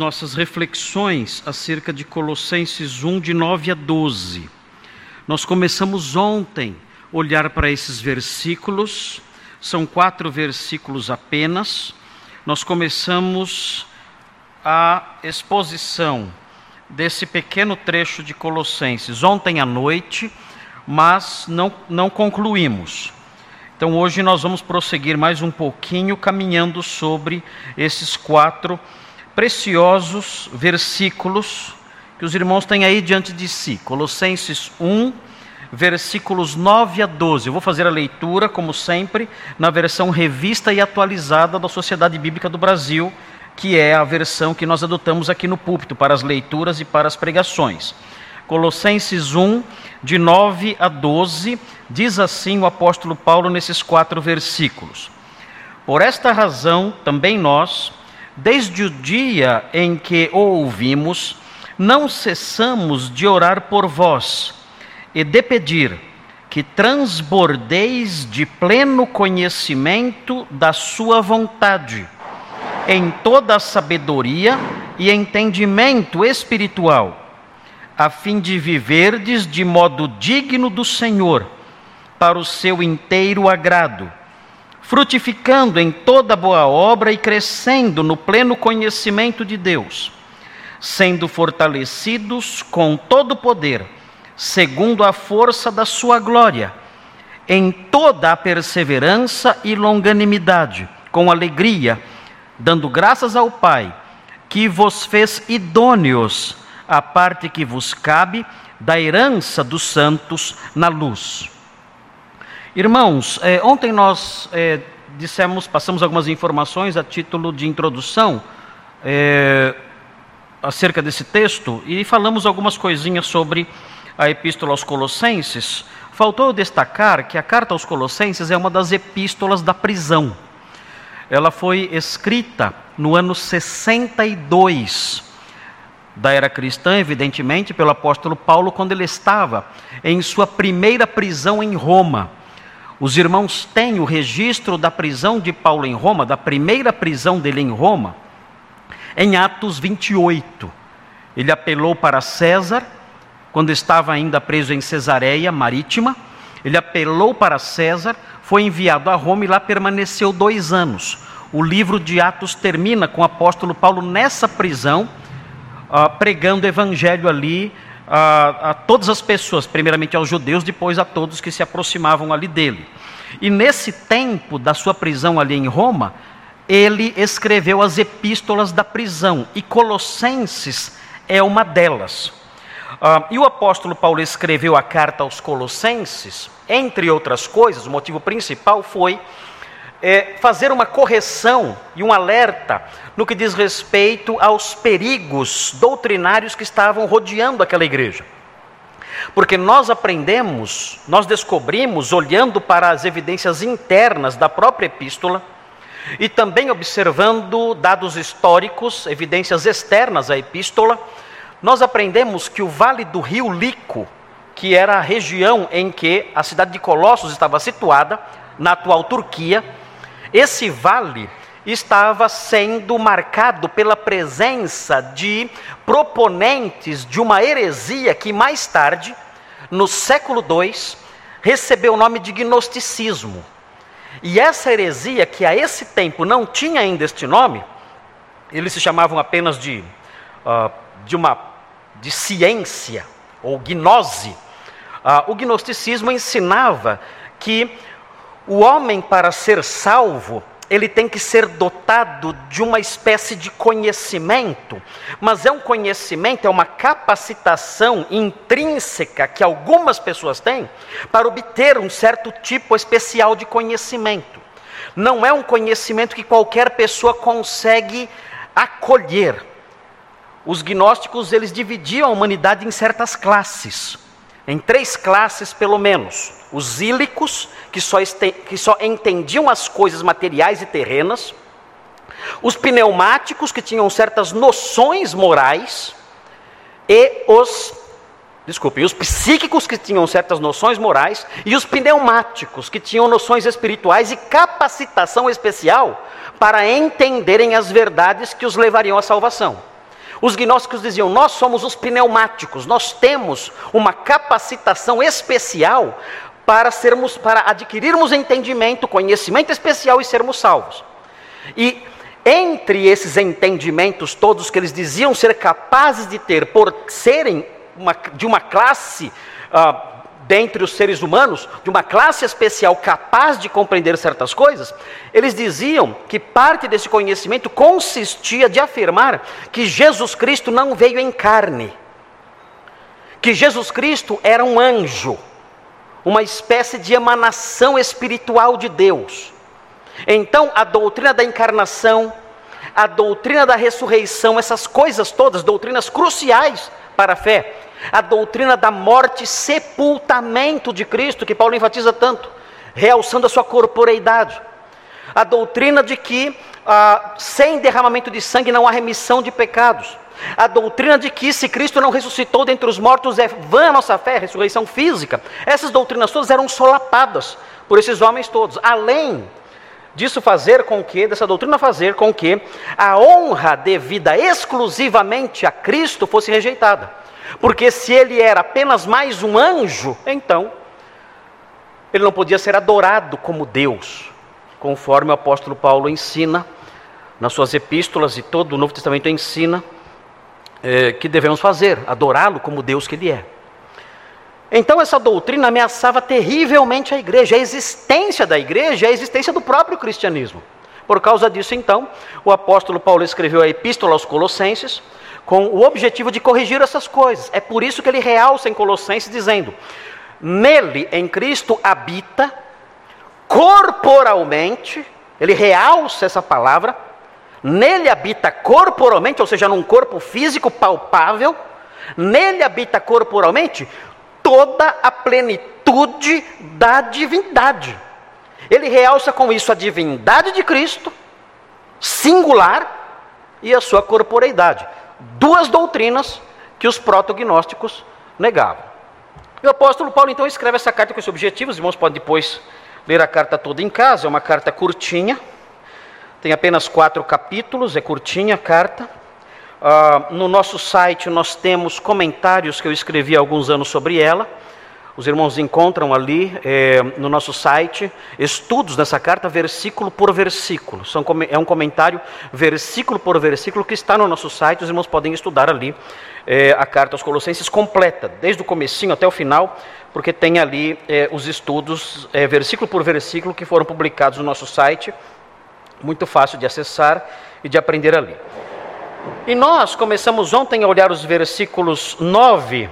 nossas reflexões acerca de Colossenses 1, de 9 a 12. Nós começamos ontem a olhar para esses versículos, são quatro versículos apenas. Nós começamos a exposição desse pequeno trecho de Colossenses ontem à noite, mas não, não concluímos. Então hoje nós vamos prosseguir mais um pouquinho caminhando sobre esses quatro versículos preciosos versículos que os irmãos têm aí diante de si. Colossenses 1, versículos 9 a 12. Eu vou fazer a leitura, como sempre, na versão revista e atualizada da Sociedade Bíblica do Brasil, que é a versão que nós adotamos aqui no púlpito para as leituras e para as pregações. Colossenses 1, de 9 a 12, diz assim o apóstolo Paulo nesses quatro versículos: Por esta razão, também nós Desde o dia em que o ouvimos, não cessamos de orar por vós e de pedir que transbordeis de pleno conhecimento da Sua vontade, em toda a sabedoria e entendimento espiritual, a fim de viverdes de modo digno do Senhor, para o seu inteiro agrado frutificando em toda boa obra e crescendo no pleno conhecimento de Deus, sendo fortalecidos com todo poder, segundo a força da sua glória, em toda a perseverança e longanimidade, com alegria, dando graças ao Pai, que vos fez idôneos à parte que vos cabe da herança dos santos na luz. Irmãos, é, ontem nós é, dissemos, passamos algumas informações a título de introdução é, acerca desse texto e falamos algumas coisinhas sobre a Epístola aos Colossenses. Faltou destacar que a carta aos Colossenses é uma das epístolas da prisão. Ela foi escrita no ano 62 da era cristã, evidentemente, pelo apóstolo Paulo, quando ele estava em sua primeira prisão em Roma. Os irmãos têm o registro da prisão de Paulo em Roma, da primeira prisão dele em Roma, em Atos 28. Ele apelou para César, quando estava ainda preso em Cesareia Marítima. Ele apelou para César, foi enviado a Roma e lá permaneceu dois anos. O livro de Atos termina com o apóstolo Paulo nessa prisão, uh, pregando o evangelho ali a, a todas as pessoas, primeiramente aos judeus, depois a todos que se aproximavam ali dele. E nesse tempo da sua prisão ali em Roma, ele escreveu as epístolas da prisão, e Colossenses é uma delas. Uh, e o apóstolo Paulo escreveu a carta aos Colossenses, entre outras coisas, o motivo principal foi é, fazer uma correção e um alerta no que diz respeito aos perigos doutrinários que estavam rodeando aquela igreja. Porque nós aprendemos, nós descobrimos, olhando para as evidências internas da própria epístola, e também observando dados históricos, evidências externas à epístola, nós aprendemos que o vale do rio Lico, que era a região em que a cidade de Colossos estava situada, na atual Turquia, esse vale estava sendo marcado pela presença de proponentes de uma heresia que mais tarde, no século II, recebeu o nome de gnosticismo. E essa heresia, que a esse tempo não tinha ainda este nome, eles se chamavam apenas de, uh, de uma de ciência ou gnose. Uh, o gnosticismo ensinava que o homem, para ser salvo, ele tem que ser dotado de uma espécie de conhecimento, mas é um conhecimento, é uma capacitação intrínseca que algumas pessoas têm para obter um certo tipo especial de conhecimento. Não é um conhecimento que qualquer pessoa consegue acolher. Os gnósticos, eles dividiam a humanidade em certas classes em três classes pelo menos: os ílicos, que só, que só entendiam as coisas materiais e terrenas, os pneumáticos, que tinham certas noções morais, e os desculpe, os psíquicos que tinham certas noções morais. E os pneumáticos que tinham noções espirituais e capacitação especial para entenderem as verdades que os levariam à salvação. Os gnósticos diziam: Nós somos os pneumáticos, nós temos uma capacitação especial para sermos para adquirirmos entendimento, conhecimento especial e sermos salvos. E entre esses entendimentos todos que eles diziam ser capazes de ter por serem uma, de uma classe uh, dentre os seres humanos, de uma classe especial capaz de compreender certas coisas, eles diziam que parte desse conhecimento consistia de afirmar que Jesus Cristo não veio em carne, que Jesus Cristo era um anjo, uma espécie de emanação espiritual de Deus. Então, a doutrina da encarnação, a doutrina da ressurreição, essas coisas todas, doutrinas cruciais para a fé, a doutrina da morte, sepultamento de Cristo, que Paulo enfatiza tanto, realçando a sua corporeidade. A doutrina de que ah, sem derramamento de sangue não há remissão de pecados. A doutrina de que se Cristo não ressuscitou dentre os mortos é vã a nossa fé, a ressurreição física. Essas doutrinas todas eram solapadas por esses homens todos. Além disso fazer com que, dessa doutrina fazer com que a honra devida exclusivamente a Cristo fosse rejeitada. Porque se ele era apenas mais um anjo, então ele não podia ser adorado como Deus, conforme o apóstolo Paulo ensina nas suas epístolas e todo o Novo Testamento ensina é, que devemos fazer, adorá-lo como Deus que ele é. Então essa doutrina ameaçava terrivelmente a igreja, a existência da igreja, a existência do próprio cristianismo. Por causa disso, então, o apóstolo Paulo escreveu a epístola aos Colossenses, com o objetivo de corrigir essas coisas. É por isso que ele realça em Colossenses dizendo: Nele, em Cristo, habita corporalmente, ele realça essa palavra, nele habita corporalmente, ou seja, num corpo físico palpável, nele habita corporalmente toda a plenitude da divindade. Ele realça com isso a divindade de Cristo, singular, e a sua corporeidade duas doutrinas que os protognósticos negavam. E o apóstolo Paulo então escreve essa carta com esse objetivo, os irmãos podem depois ler a carta toda em casa, é uma carta curtinha, tem apenas quatro capítulos, é curtinha a carta. Uh, no nosso site nós temos comentários que eu escrevi há alguns anos sobre ela. Os irmãos encontram ali é, no nosso site estudos dessa carta, versículo por versículo. São, é um comentário, versículo por versículo, que está no nosso site. Os irmãos podem estudar ali é, a carta aos Colossenses completa, desde o comecinho até o final, porque tem ali é, os estudos, versículo por versículo, que foram publicados no nosso site. Muito fácil de acessar e de aprender ali. E nós começamos ontem a olhar os versículos 9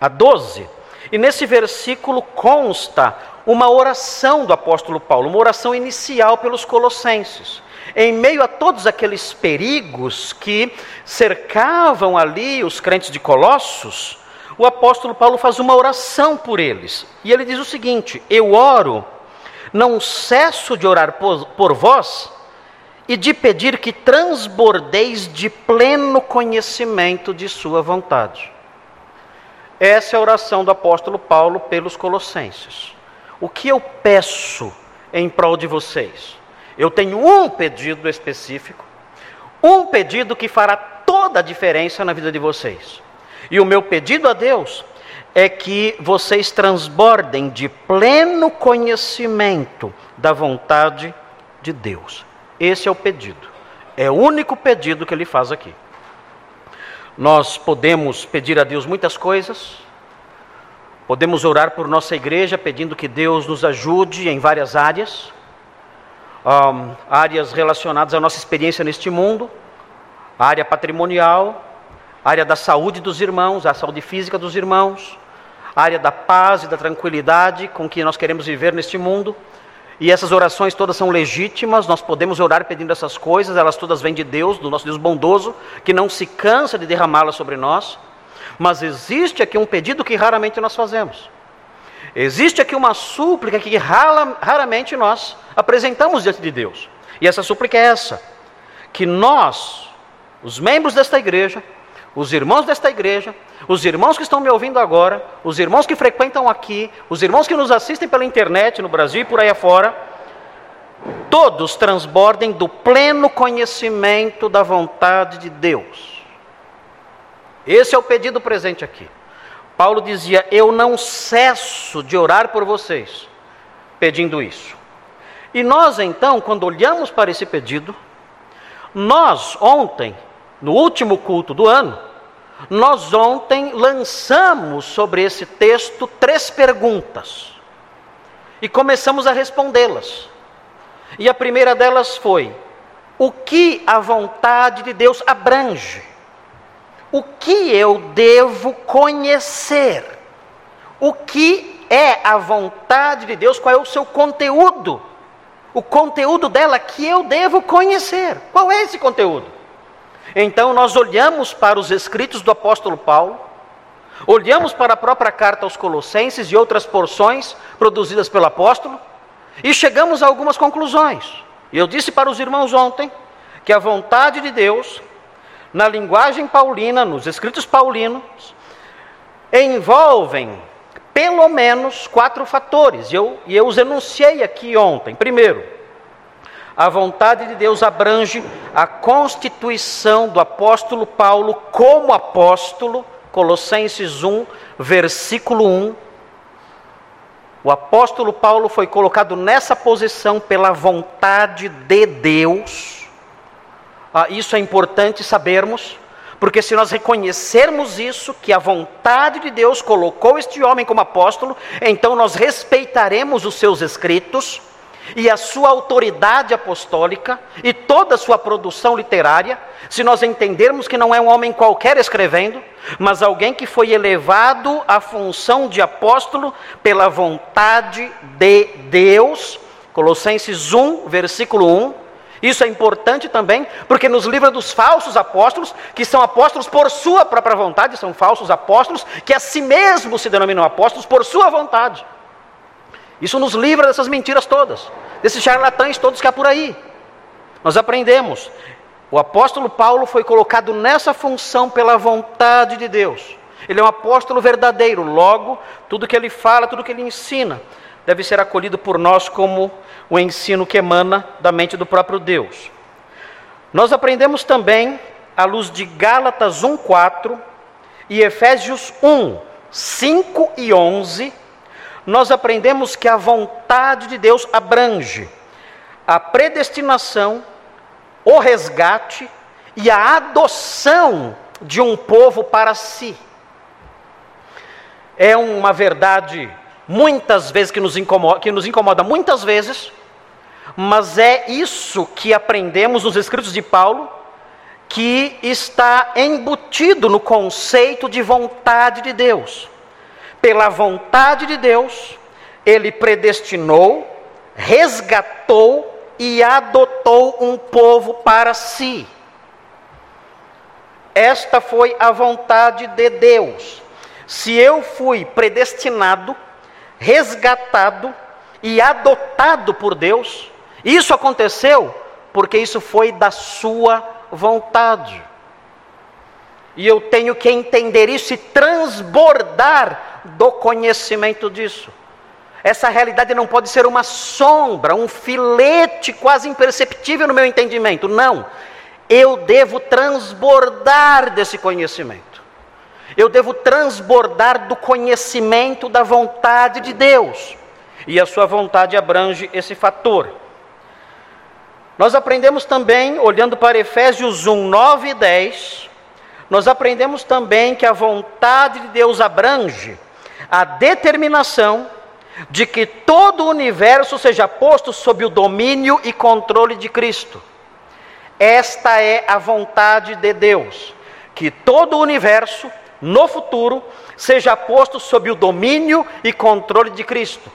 a 12 e nesse versículo consta uma oração do apóstolo Paulo, uma oração inicial pelos colossenses. Em meio a todos aqueles perigos que cercavam ali os crentes de Colossos, o apóstolo Paulo faz uma oração por eles. E ele diz o seguinte: Eu oro, não cesso de orar por, por vós e de pedir que transbordeis de pleno conhecimento de Sua vontade. Essa é a oração do apóstolo Paulo pelos Colossenses. O que eu peço em prol de vocês? Eu tenho um pedido específico, um pedido que fará toda a diferença na vida de vocês. E o meu pedido a Deus é que vocês transbordem de pleno conhecimento da vontade de Deus. Esse é o pedido. É o único pedido que ele faz aqui. Nós podemos pedir a Deus muitas coisas, podemos orar por nossa igreja pedindo que Deus nos ajude em várias áreas, um, áreas relacionadas à nossa experiência neste mundo, área patrimonial, área da saúde dos irmãos, a saúde física dos irmãos, área da paz e da tranquilidade com que nós queremos viver neste mundo. E essas orações todas são legítimas, nós podemos orar pedindo essas coisas, elas todas vêm de Deus, do nosso Deus bondoso, que não se cansa de derramá-las sobre nós. Mas existe aqui um pedido que raramente nós fazemos. Existe aqui uma súplica que raramente nós apresentamos diante de Deus. E essa súplica é essa: que nós, os membros desta igreja, os irmãos desta igreja, os irmãos que estão me ouvindo agora, os irmãos que frequentam aqui, os irmãos que nos assistem pela internet no Brasil e por aí afora, todos transbordem do pleno conhecimento da vontade de Deus. Esse é o pedido presente aqui. Paulo dizia: Eu não cesso de orar por vocês, pedindo isso. E nós então, quando olhamos para esse pedido, nós ontem, no último culto do ano, nós ontem lançamos sobre esse texto três perguntas e começamos a respondê-las. E a primeira delas foi: o que a vontade de Deus abrange? O que eu devo conhecer? O que é a vontade de Deus? Qual é o seu conteúdo? O conteúdo dela que eu devo conhecer. Qual é esse conteúdo? Então nós olhamos para os escritos do apóstolo Paulo, olhamos para a própria carta aos Colossenses e outras porções produzidas pelo apóstolo e chegamos a algumas conclusões. E eu disse para os irmãos ontem que a vontade de Deus, na linguagem paulina, nos escritos paulinos, envolvem pelo menos quatro fatores, e eu, e eu os enunciei aqui ontem. Primeiro, a vontade de Deus abrange a constituição do apóstolo Paulo como apóstolo, Colossenses 1, versículo 1. O apóstolo Paulo foi colocado nessa posição pela vontade de Deus. Ah, isso é importante sabermos, porque se nós reconhecermos isso, que a vontade de Deus colocou este homem como apóstolo, então nós respeitaremos os seus escritos e a sua autoridade apostólica e toda a sua produção literária, se nós entendermos que não é um homem qualquer escrevendo, mas alguém que foi elevado à função de apóstolo pela vontade de Deus. Colossenses 1, versículo 1. Isso é importante também, porque nos livra dos falsos apóstolos, que são apóstolos por sua própria vontade, são falsos apóstolos, que a si mesmos se denominam apóstolos por sua vontade. Isso nos livra dessas mentiras todas, desses charlatães todos que há por aí. Nós aprendemos. O apóstolo Paulo foi colocado nessa função pela vontade de Deus. Ele é um apóstolo verdadeiro, logo, tudo que ele fala, tudo que ele ensina, deve ser acolhido por nós como o ensino que emana da mente do próprio Deus. Nós aprendemos também, à luz de Gálatas 1,4 e Efésios 1, 5 e 11, nós aprendemos que a vontade de Deus abrange a predestinação, o resgate e a adoção de um povo para si. É uma verdade muitas vezes que nos incomoda, que nos incomoda muitas vezes, mas é isso que aprendemos nos escritos de Paulo, que está embutido no conceito de vontade de Deus pela vontade de Deus, ele predestinou, resgatou e adotou um povo para si. Esta foi a vontade de Deus. Se eu fui predestinado, resgatado e adotado por Deus, isso aconteceu porque isso foi da sua vontade. E eu tenho que entender isso e transbordar do conhecimento disso. Essa realidade não pode ser uma sombra, um filete quase imperceptível no meu entendimento. Não. Eu devo transbordar desse conhecimento. Eu devo transbordar do conhecimento da vontade de Deus. E a sua vontade abrange esse fator. Nós aprendemos também, olhando para Efésios 1, 9 e 10, nós aprendemos também que a vontade de Deus abrange a determinação de que todo o universo seja posto sob o domínio e controle de Cristo. Esta é a vontade de Deus, que todo o universo, no futuro, seja posto sob o domínio e controle de Cristo.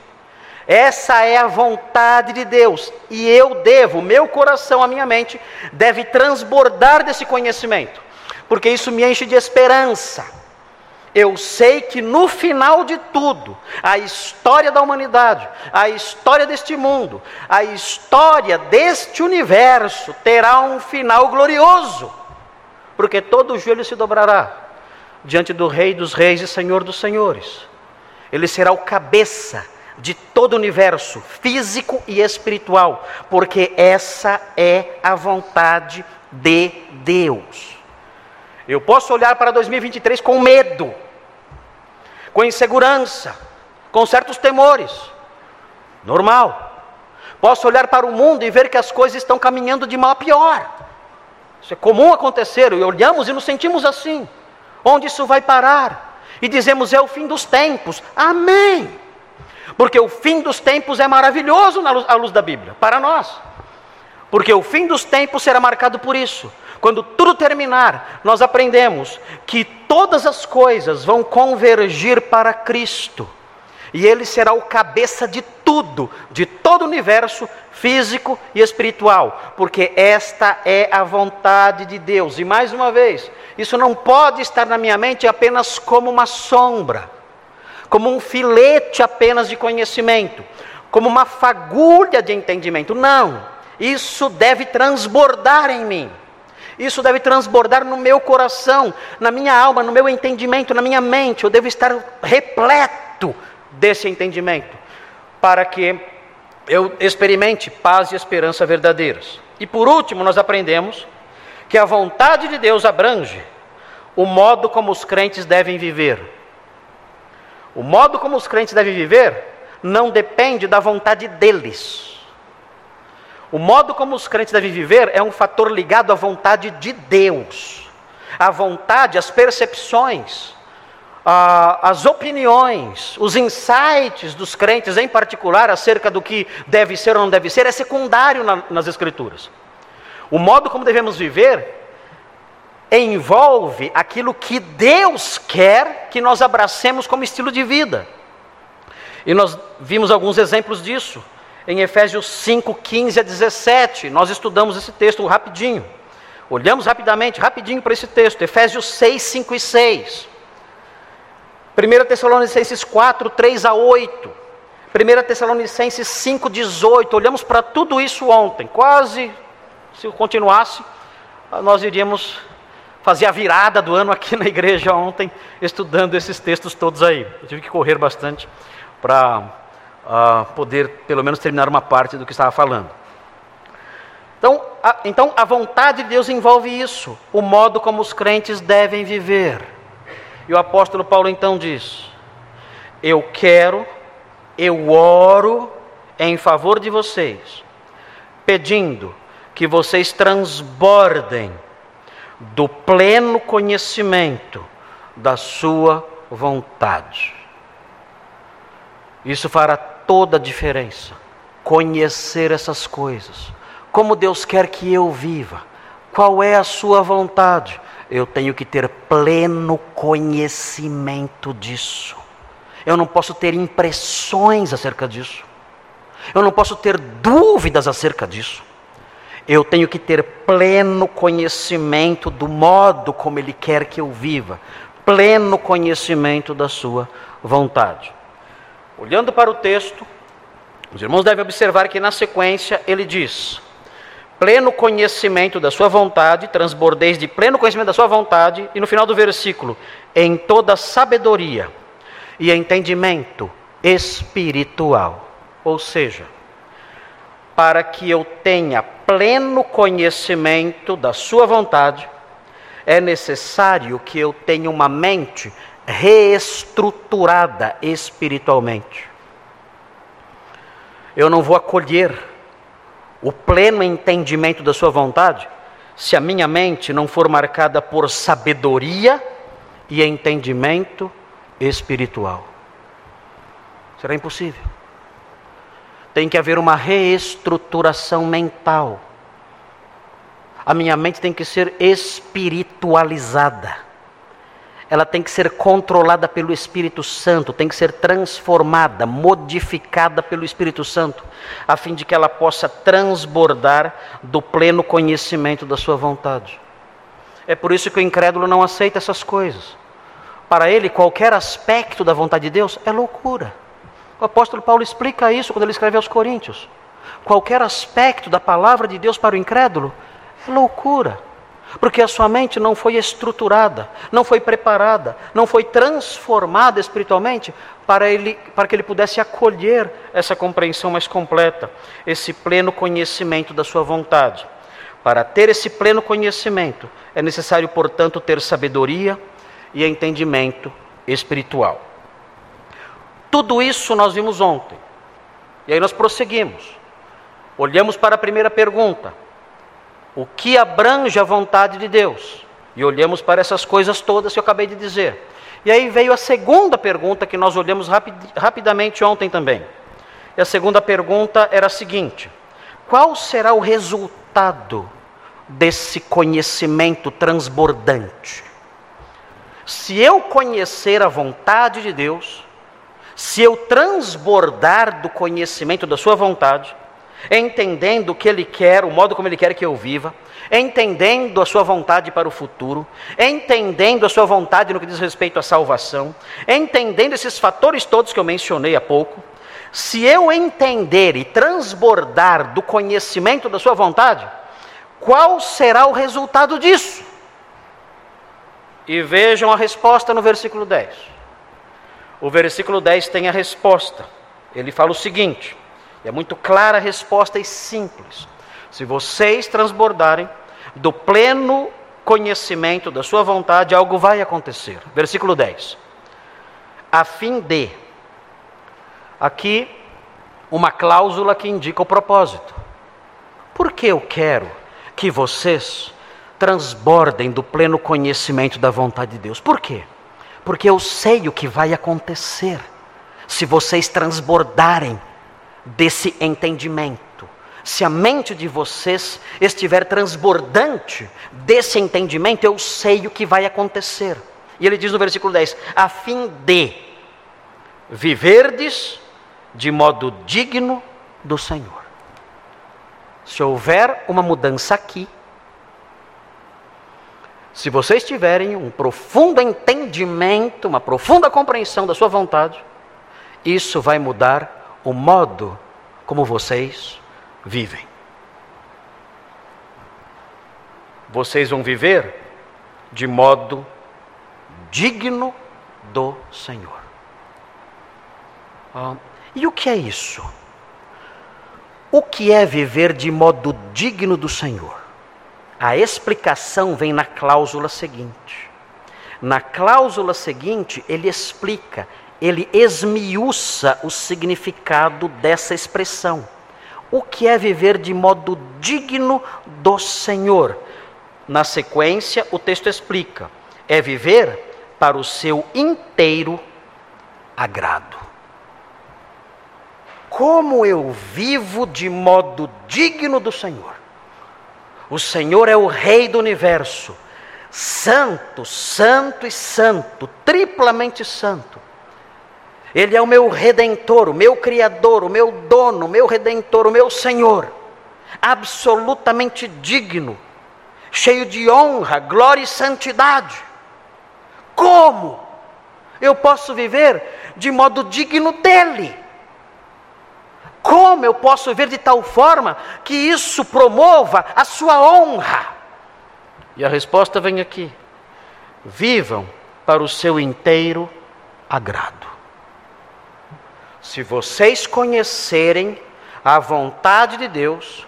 Essa é a vontade de Deus, e eu devo, meu coração, a minha mente, deve transbordar desse conhecimento, porque isso me enche de esperança eu sei que no final de tudo, a história da humanidade, a história deste mundo, a história deste universo terá um final glorioso, porque todo joelho se dobrará diante do Rei dos Reis e Senhor dos Senhores. Ele será o cabeça de todo o universo, físico e espiritual, porque essa é a vontade de Deus. Eu posso olhar para 2023 com medo, com insegurança, com certos temores. Normal. Posso olhar para o mundo e ver que as coisas estão caminhando de mal a pior. Isso é comum acontecer, e olhamos e nos sentimos assim. Onde isso vai parar? E dizemos: é o fim dos tempos. Amém. Porque o fim dos tempos é maravilhoso na luz, à luz da Bíblia, para nós. Porque o fim dos tempos será marcado por isso. Quando tudo terminar, nós aprendemos que todas as coisas vão convergir para Cristo. E Ele será o cabeça de tudo, de todo o universo físico e espiritual, porque esta é a vontade de Deus. E mais uma vez, isso não pode estar na minha mente apenas como uma sombra, como um filete apenas de conhecimento, como uma fagulha de entendimento. Não, isso deve transbordar em mim. Isso deve transbordar no meu coração, na minha alma, no meu entendimento, na minha mente. Eu devo estar repleto desse entendimento, para que eu experimente paz e esperança verdadeiras. E por último, nós aprendemos que a vontade de Deus abrange o modo como os crentes devem viver. O modo como os crentes devem viver não depende da vontade deles. O modo como os crentes devem viver é um fator ligado à vontade de Deus. A vontade, as percepções, as opiniões, os insights dos crentes, em particular, acerca do que deve ser ou não deve ser, é secundário na, nas Escrituras. O modo como devemos viver envolve aquilo que Deus quer que nós abracemos como estilo de vida. E nós vimos alguns exemplos disso em Efésios 5, 15 a 17. Nós estudamos esse texto rapidinho. Olhamos rapidamente, rapidinho para esse texto. Efésios 6, 5 e 6. 1 Tessalonicenses 4, 3 a 8. 1 Tessalonicenses 5, 18. Olhamos para tudo isso ontem. Quase, se continuasse, nós iríamos fazer a virada do ano aqui na igreja ontem, estudando esses textos todos aí. Eu tive que correr bastante para uh, poder, pelo menos, terminar uma parte do que estava falando. Então a, então, a vontade de Deus envolve isso, o modo como os crentes devem viver. E o apóstolo Paulo então diz: Eu quero, eu oro em favor de vocês, pedindo que vocês transbordem do pleno conhecimento da Sua vontade. Isso fará toda a diferença. Conhecer essas coisas. Como Deus quer que eu viva. Qual é a Sua vontade? eu tenho que ter pleno conhecimento disso. Eu não posso ter impressões acerca disso. Eu não posso ter dúvidas acerca disso. Eu tenho que ter pleno conhecimento do modo como Ele quer que eu viva, pleno conhecimento da Sua vontade. Olhando para o texto, os irmãos devem observar que na sequência ele diz: pleno conhecimento da sua vontade, transbordeis de pleno conhecimento da sua vontade, e no final do versículo, em toda sabedoria e entendimento espiritual. Ou seja, para que eu tenha pleno conhecimento da sua vontade, é necessário que eu tenha uma mente reestruturada espiritualmente. Eu não vou acolher o pleno entendimento da Sua vontade, se a minha mente não for marcada por sabedoria e entendimento espiritual. Será impossível. Tem que haver uma reestruturação mental. A minha mente tem que ser espiritualizada ela tem que ser controlada pelo Espírito Santo, tem que ser transformada, modificada pelo Espírito Santo, a fim de que ela possa transbordar do pleno conhecimento da sua vontade. É por isso que o incrédulo não aceita essas coisas. Para ele, qualquer aspecto da vontade de Deus é loucura. O apóstolo Paulo explica isso quando ele escreve aos Coríntios. Qualquer aspecto da palavra de Deus para o incrédulo é loucura. Porque a sua mente não foi estruturada, não foi preparada, não foi transformada espiritualmente para, ele, para que ele pudesse acolher essa compreensão mais completa, esse pleno conhecimento da sua vontade. Para ter esse pleno conhecimento, é necessário, portanto, ter sabedoria e entendimento espiritual. Tudo isso nós vimos ontem. E aí nós prosseguimos. Olhamos para a primeira pergunta: o que abrange a vontade de Deus? E olhamos para essas coisas todas que eu acabei de dizer. E aí veio a segunda pergunta que nós olhamos rapid, rapidamente ontem também. E a segunda pergunta era a seguinte: qual será o resultado desse conhecimento transbordante? Se eu conhecer a vontade de Deus, se eu transbordar do conhecimento da Sua vontade, entendendo o que Ele quer, o modo como Ele quer que eu viva, entendendo a Sua vontade para o futuro, entendendo a Sua vontade no que diz respeito à salvação, entendendo esses fatores todos que eu mencionei há pouco, se eu entender e transbordar do conhecimento da Sua vontade, qual será o resultado disso? E vejam a resposta no versículo 10. O versículo 10 tem a resposta. Ele fala o seguinte: é muito clara a resposta e simples. Se vocês transbordarem do pleno conhecimento da sua vontade, algo vai acontecer. Versículo 10. A fim de. Aqui, uma cláusula que indica o propósito. Por que eu quero que vocês transbordem do pleno conhecimento da vontade de Deus. Por quê? Porque eu sei o que vai acontecer se vocês transbordarem desse entendimento. Se a mente de vocês estiver transbordante desse entendimento, eu sei o que vai acontecer. E ele diz no versículo 10: a fim de viverdes de modo digno do Senhor. Se houver uma mudança aqui, se vocês tiverem um profundo entendimento, uma profunda compreensão da sua vontade, isso vai mudar o modo como vocês vivem. Vocês vão viver de modo digno do Senhor. Ah, e o que é isso? O que é viver de modo digno do Senhor? A explicação vem na cláusula seguinte. Na cláusula seguinte, ele explica, ele esmiuça o significado dessa expressão. O que é viver de modo digno do Senhor? Na sequência, o texto explica: é viver para o seu inteiro agrado. Como eu vivo de modo digno do Senhor? O Senhor é o Rei do universo, santo, santo e santo, triplamente santo. Ele é o meu redentor, o meu criador, o meu dono, o meu redentor, o meu Senhor, absolutamente digno, cheio de honra, glória e santidade. Como eu posso viver de modo digno dele? Como eu posso viver de tal forma que isso promova a sua honra? E a resposta vem aqui: vivam para o seu inteiro agrado. Se vocês conhecerem a vontade de Deus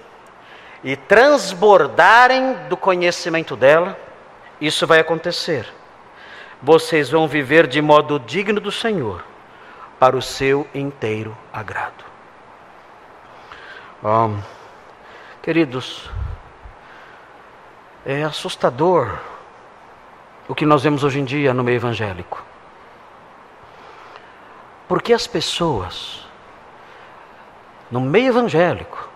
e transbordarem do conhecimento dela, isso vai acontecer. Vocês vão viver de modo digno do Senhor, para o seu inteiro agrado. Um, queridos, é assustador o que nós vemos hoje em dia no meio evangélico. Porque as pessoas, no meio evangélico,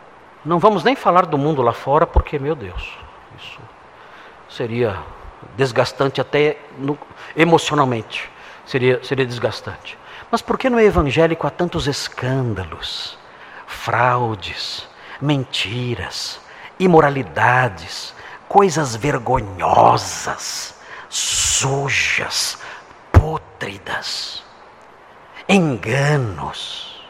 não vamos nem falar do mundo lá fora, porque, meu Deus, isso seria desgastante até no, emocionalmente, seria, seria desgastante. Mas por que no evangélico há tantos escândalos? fraudes, mentiras, imoralidades, coisas vergonhosas, sujas, pútridas, enganos,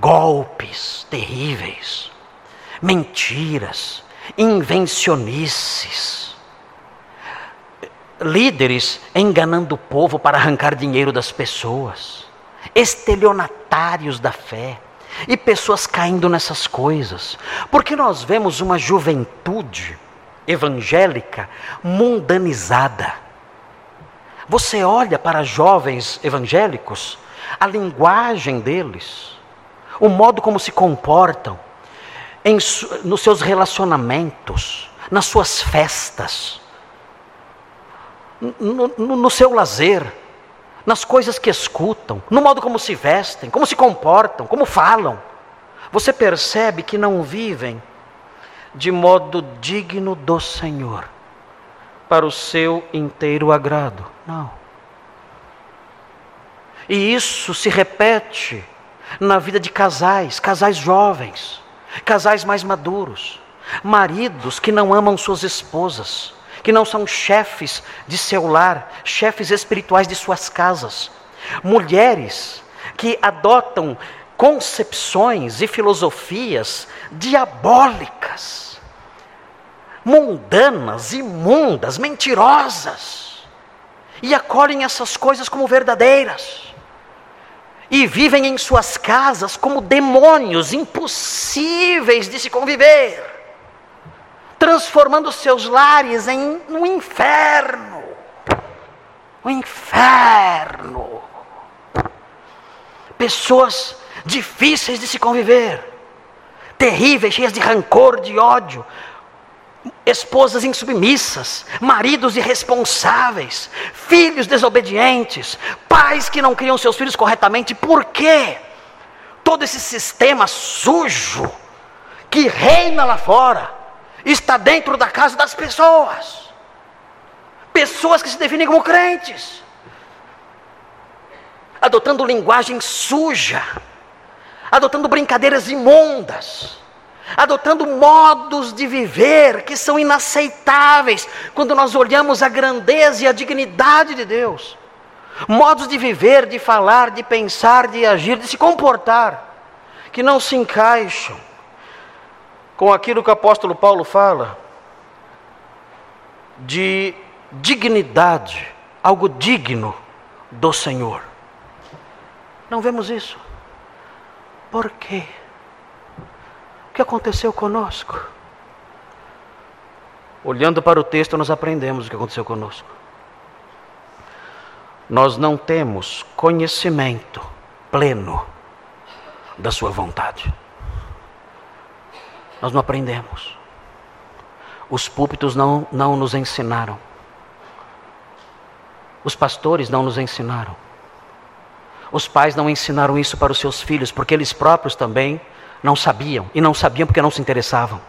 golpes terríveis, mentiras, invencionices, líderes enganando o povo para arrancar dinheiro das pessoas, estelionatários da fé. E pessoas caindo nessas coisas, porque nós vemos uma juventude evangélica mundanizada. Você olha para jovens evangélicos, a linguagem deles, o modo como se comportam, em, nos seus relacionamentos, nas suas festas, no, no, no seu lazer, nas coisas que escutam, no modo como se vestem, como se comportam, como falam. Você percebe que não vivem de modo digno do Senhor, para o seu inteiro agrado. Não. E isso se repete na vida de casais, casais jovens, casais mais maduros, maridos que não amam suas esposas, que não são chefes de seu lar, chefes espirituais de suas casas, mulheres que adotam concepções e filosofias diabólicas, mundanas, imundas, mentirosas, e acolhem essas coisas como verdadeiras, e vivem em suas casas como demônios impossíveis de se conviver, transformando seus lares em um inferno. O inferno. Pessoas difíceis de se conviver, terríveis, cheias de rancor, de ódio, esposas insubmissas, maridos irresponsáveis, filhos desobedientes, pais que não criam seus filhos corretamente. Por quê? Todo esse sistema sujo que reina lá fora está dentro da casa das pessoas. Pessoas que se definem como crentes, adotando linguagem suja, adotando brincadeiras imundas, adotando modos de viver que são inaceitáveis quando nós olhamos a grandeza e a dignidade de Deus. Modos de viver, de falar, de pensar, de agir, de se comportar, que não se encaixam com aquilo que o apóstolo Paulo fala de dignidade, algo digno do Senhor. Não vemos isso. Por quê? Que aconteceu conosco? Olhando para o texto, nós aprendemos o que aconteceu conosco. Nós não temos conhecimento pleno da Sua vontade. Nós não aprendemos. Os púlpitos não, não nos ensinaram. Os pastores não nos ensinaram. Os pais não ensinaram isso para os seus filhos, porque eles próprios também não sabiam. E não sabiam porque não se interessavam.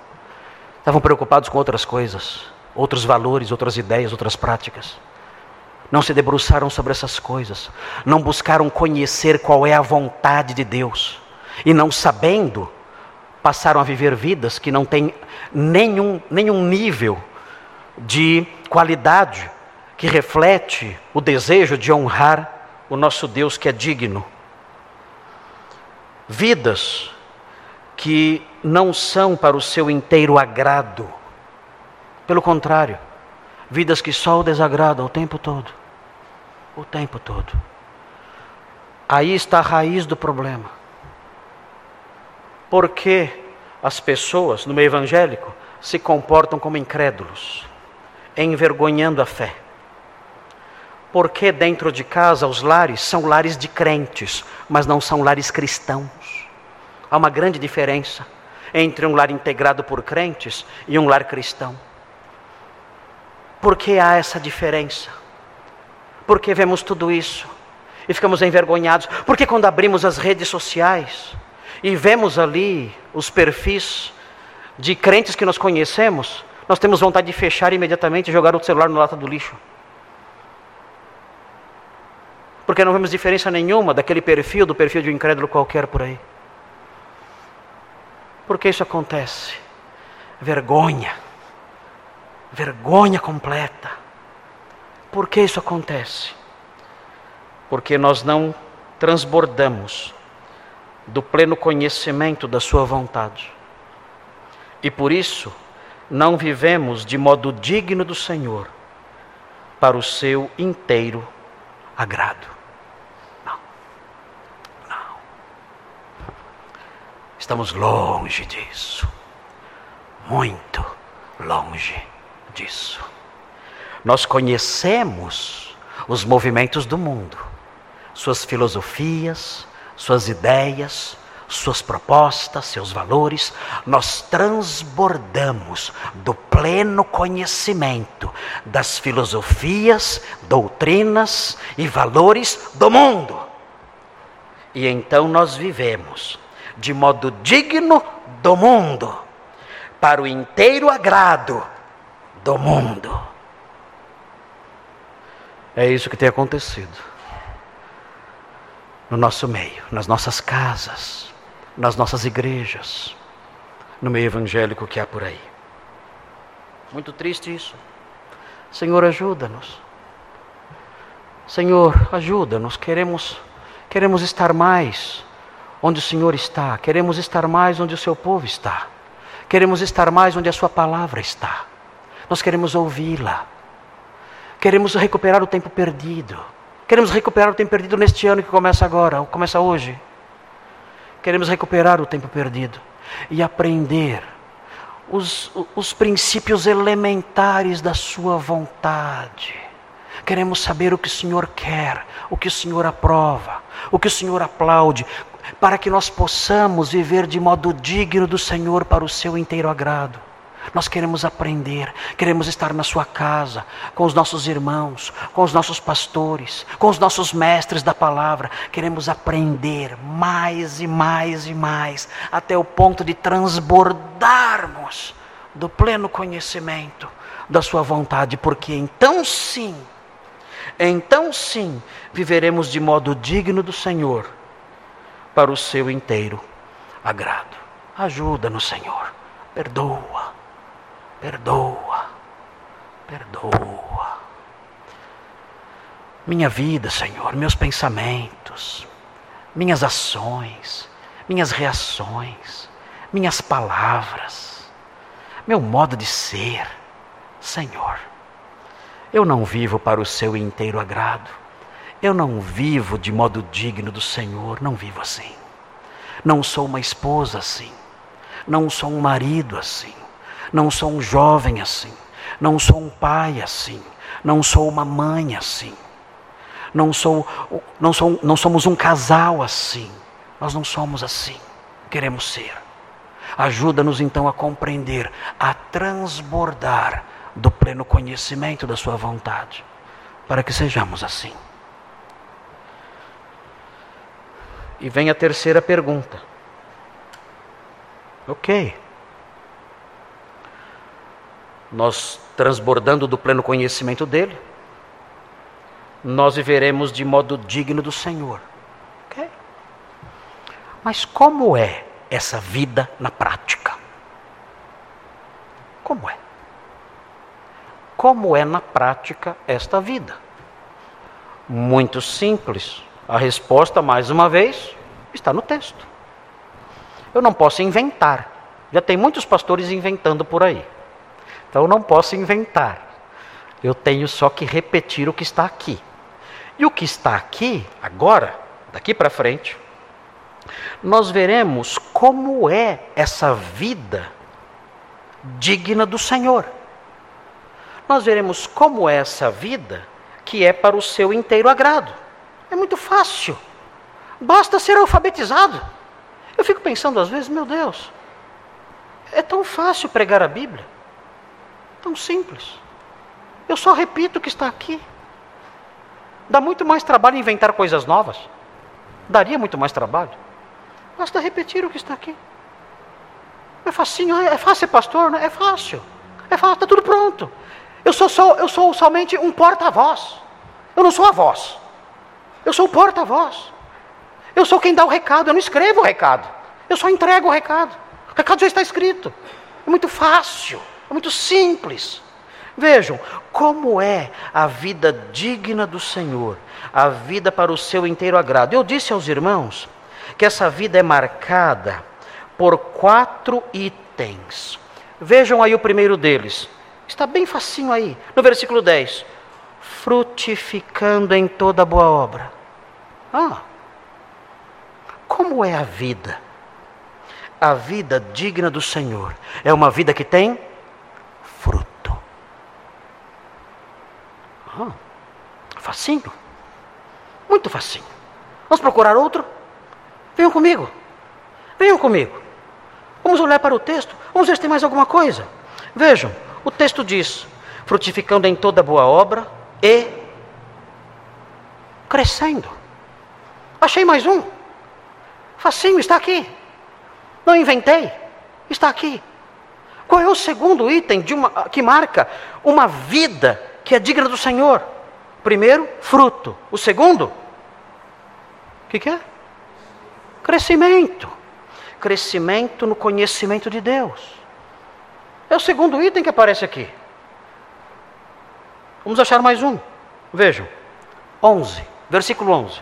Estavam preocupados com outras coisas, outros valores, outras ideias, outras práticas. Não se debruçaram sobre essas coisas. Não buscaram conhecer qual é a vontade de Deus. E não sabendo, passaram a viver vidas que não têm nenhum, nenhum nível de qualidade que reflete o desejo de honrar o nosso Deus que é digno. Vidas que não são para o seu inteiro agrado. Pelo contrário, vidas que só o desagradam o tempo todo. O tempo todo. Aí está a raiz do problema. Porque as pessoas no meio evangélico se comportam como incrédulos, envergonhando a fé. Porque dentro de casa os lares são lares de crentes, mas não são lares cristãos. Há uma grande diferença entre um lar integrado por crentes e um lar cristão. Por que há essa diferença? Porque vemos tudo isso e ficamos envergonhados. Porque quando abrimos as redes sociais e vemos ali os perfis de crentes que nós conhecemos, nós temos vontade de fechar imediatamente e jogar o celular no lata do lixo porque não vemos diferença nenhuma daquele perfil do perfil de um incrédulo qualquer por aí. Por que isso acontece? Vergonha. Vergonha completa. Por que isso acontece? Porque nós não transbordamos do pleno conhecimento da Sua vontade. E por isso, não vivemos de modo digno do Senhor, para o seu inteiro agrado. Estamos longe disso. Muito longe disso. Nós conhecemos os movimentos do mundo, suas filosofias, suas ideias, suas propostas, seus valores, nós transbordamos do pleno conhecimento das filosofias, doutrinas e valores do mundo. E então nós vivemos de modo digno do mundo, para o inteiro agrado do mundo. É isso que tem acontecido no nosso meio, nas nossas casas, nas nossas igrejas, no meio evangélico que há por aí. Muito triste isso. Senhor, ajuda-nos. Senhor, ajuda-nos. Queremos queremos estar mais onde o Senhor está. Queremos estar mais onde o seu povo está. Queremos estar mais onde a sua palavra está. Nós queremos ouvi-la. Queremos recuperar o tempo perdido. Queremos recuperar o tempo perdido neste ano que começa agora, começa hoje. Queremos recuperar o tempo perdido e aprender os, os princípios elementares da Sua vontade. Queremos saber o que o Senhor quer, o que o Senhor aprova, o que o Senhor aplaude, para que nós possamos viver de modo digno do Senhor para o seu inteiro agrado. Nós queremos aprender, queremos estar na sua casa, com os nossos irmãos, com os nossos pastores, com os nossos mestres da palavra. Queremos aprender mais e mais e mais, até o ponto de transbordarmos do pleno conhecimento da Sua vontade, porque então sim, então sim, viveremos de modo digno do Senhor, para o seu inteiro agrado. Ajuda-nos, Senhor, perdoa Perdoa, perdoa. Minha vida, Senhor, meus pensamentos, minhas ações, minhas reações, minhas palavras, meu modo de ser, Senhor. Eu não vivo para o seu inteiro agrado. Eu não vivo de modo digno do Senhor, não vivo assim. Não sou uma esposa assim. Não sou um marido assim. Não sou um jovem assim. Não sou um pai assim. Não sou uma mãe assim. Não, sou, não, sou, não somos um casal assim. Nós não somos assim. Queremos ser. Ajuda-nos então a compreender, a transbordar do pleno conhecimento da Sua vontade, para que sejamos assim. E vem a terceira pergunta. Ok nós transbordando do pleno conhecimento dele, nós viveremos de modo digno do Senhor. Okay? Mas como é essa vida na prática? Como é? Como é na prática esta vida? Muito simples. A resposta, mais uma vez, está no texto. Eu não posso inventar. Já tem muitos pastores inventando por aí. Então eu não posso inventar. Eu tenho só que repetir o que está aqui. E o que está aqui, agora, daqui para frente, nós veremos como é essa vida digna do Senhor. Nós veremos como é essa vida que é para o seu inteiro agrado. É muito fácil. Basta ser alfabetizado. Eu fico pensando às vezes, meu Deus, é tão fácil pregar a Bíblia. Tão simples. Eu só repito o que está aqui. Dá muito mais trabalho inventar coisas novas. Daria muito mais trabalho. Basta repetir o que está aqui. É facinho, é fácil ser pastor, né? É fácil. É fácil, está tudo pronto. Eu sou, eu sou somente um porta-voz. Eu não sou a voz. Eu sou o porta-voz. Eu sou quem dá o recado, eu não escrevo o recado. Eu só entrego o recado. O recado já está escrito. É muito fácil. É muito simples. Vejam como é a vida digna do Senhor, a vida para o seu inteiro agrado. Eu disse aos irmãos que essa vida é marcada por quatro itens. Vejam aí o primeiro deles. Está bem facinho aí, no versículo 10. Frutificando em toda boa obra. Ah, como é a vida? a vida digna do Senhor é uma vida que tem fruto. Ah, facinho. Muito facinho. Vamos procurar outro? Venham comigo. Venham comigo. Vamos olhar para o texto. Vamos ver se tem mais alguma coisa. Vejam, o texto diz: frutificando em toda boa obra e crescendo. Achei mais um. Facinho, está aqui. Não inventei. Está aqui. Qual é o segundo item uma, que marca uma vida que é digna do Senhor? Primeiro, fruto. O segundo, o que, que é? Crescimento. Crescimento no conhecimento de Deus. É o segundo item que aparece aqui. Vamos achar mais um. Vejam. 11, versículo 11.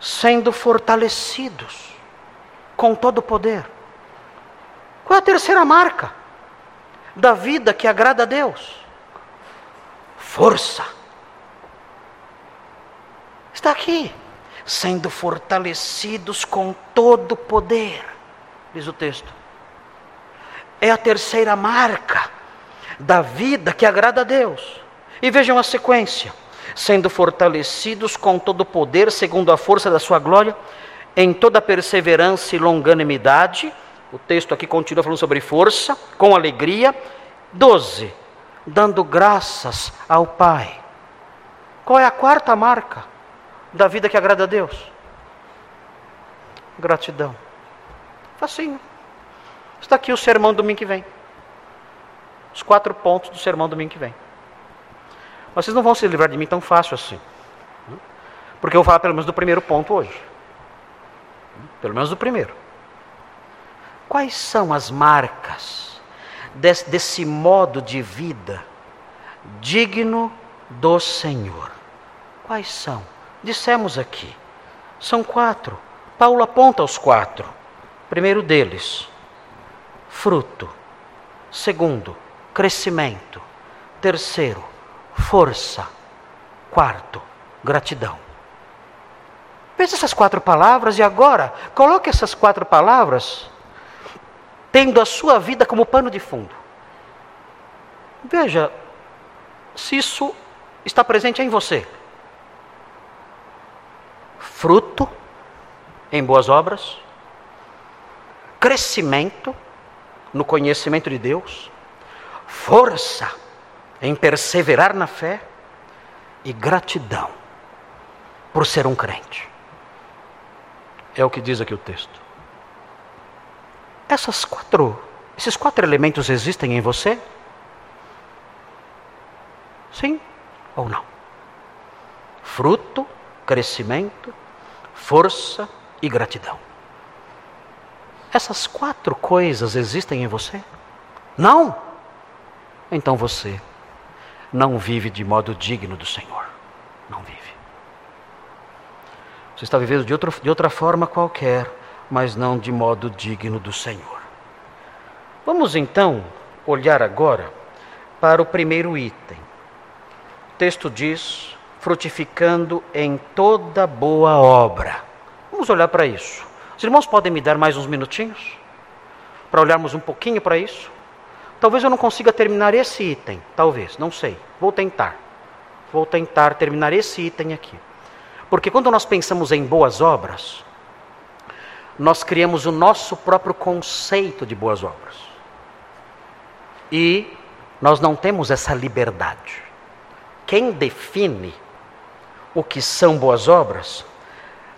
Sendo fortalecidos com todo o poder. Qual é a terceira marca da vida que agrada a Deus? Força. Está aqui. Sendo fortalecidos com todo o poder, diz o texto. É a terceira marca da vida que agrada a Deus. E vejam a sequência: sendo fortalecidos com todo o poder, segundo a força da sua glória, em toda perseverança e longanimidade. O texto aqui continua falando sobre força, com alegria. 12. Dando graças ao Pai. Qual é a quarta marca da vida que agrada a Deus? Gratidão. Facinho. Está aqui o sermão domingo que vem. Os quatro pontos do sermão domingo que vem. Mas vocês não vão se livrar de mim tão fácil assim. Porque eu vou falar pelo menos do primeiro ponto hoje. Pelo menos do primeiro. Quais são as marcas desse, desse modo de vida digno do Senhor? Quais são? Dissemos aqui. São quatro. Paulo aponta os quatro. Primeiro deles, fruto. Segundo, crescimento. Terceiro, força. Quarto, gratidão. Veja essas quatro palavras e agora coloque essas quatro palavras tendo a sua vida como pano de fundo. Veja se isso está presente em você. Fruto em boas obras, crescimento no conhecimento de Deus, força em perseverar na fé e gratidão por ser um crente. É o que diz aqui o texto. Essas quatro, esses quatro elementos existem em você? Sim ou não? Fruto, crescimento, força e gratidão. Essas quatro coisas existem em você? Não? Então você não vive de modo digno do Senhor. Não vive. Você está vivendo de, outro, de outra forma qualquer, mas não de modo digno do Senhor. Vamos então olhar agora para o primeiro item. O texto diz: frutificando em toda boa obra. Vamos olhar para isso. Os irmãos podem me dar mais uns minutinhos? Para olharmos um pouquinho para isso? Talvez eu não consiga terminar esse item, talvez, não sei. Vou tentar. Vou tentar terminar esse item aqui. Porque quando nós pensamos em boas obras, nós criamos o nosso próprio conceito de boas obras. E nós não temos essa liberdade. Quem define o que são boas obras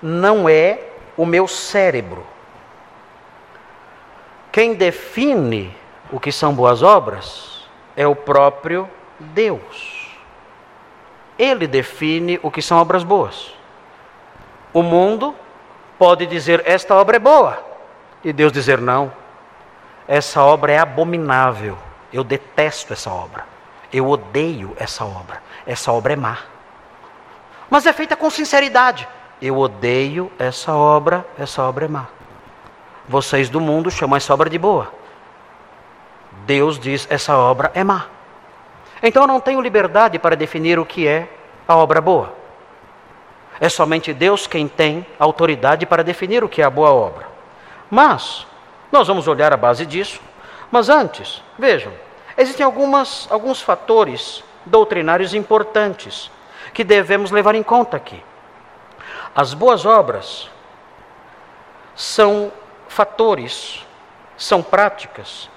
não é o meu cérebro. Quem define o que são boas obras é o próprio Deus. Ele define o que são obras boas. O mundo pode dizer: esta obra é boa, e Deus dizer: não, essa obra é abominável, eu detesto essa obra, eu odeio essa obra, essa obra é má. Mas é feita com sinceridade. Eu odeio essa obra, essa obra é má. Vocês do mundo chamam essa obra de boa. Deus diz: essa obra é má. Então eu não tenho liberdade para definir o que é a obra boa. É somente Deus quem tem autoridade para definir o que é a boa obra. Mas Nós vamos olhar a base disso, mas antes, vejam, existem algumas, alguns fatores doutrinários importantes que devemos levar em conta aqui. As boas obras são fatores, são práticas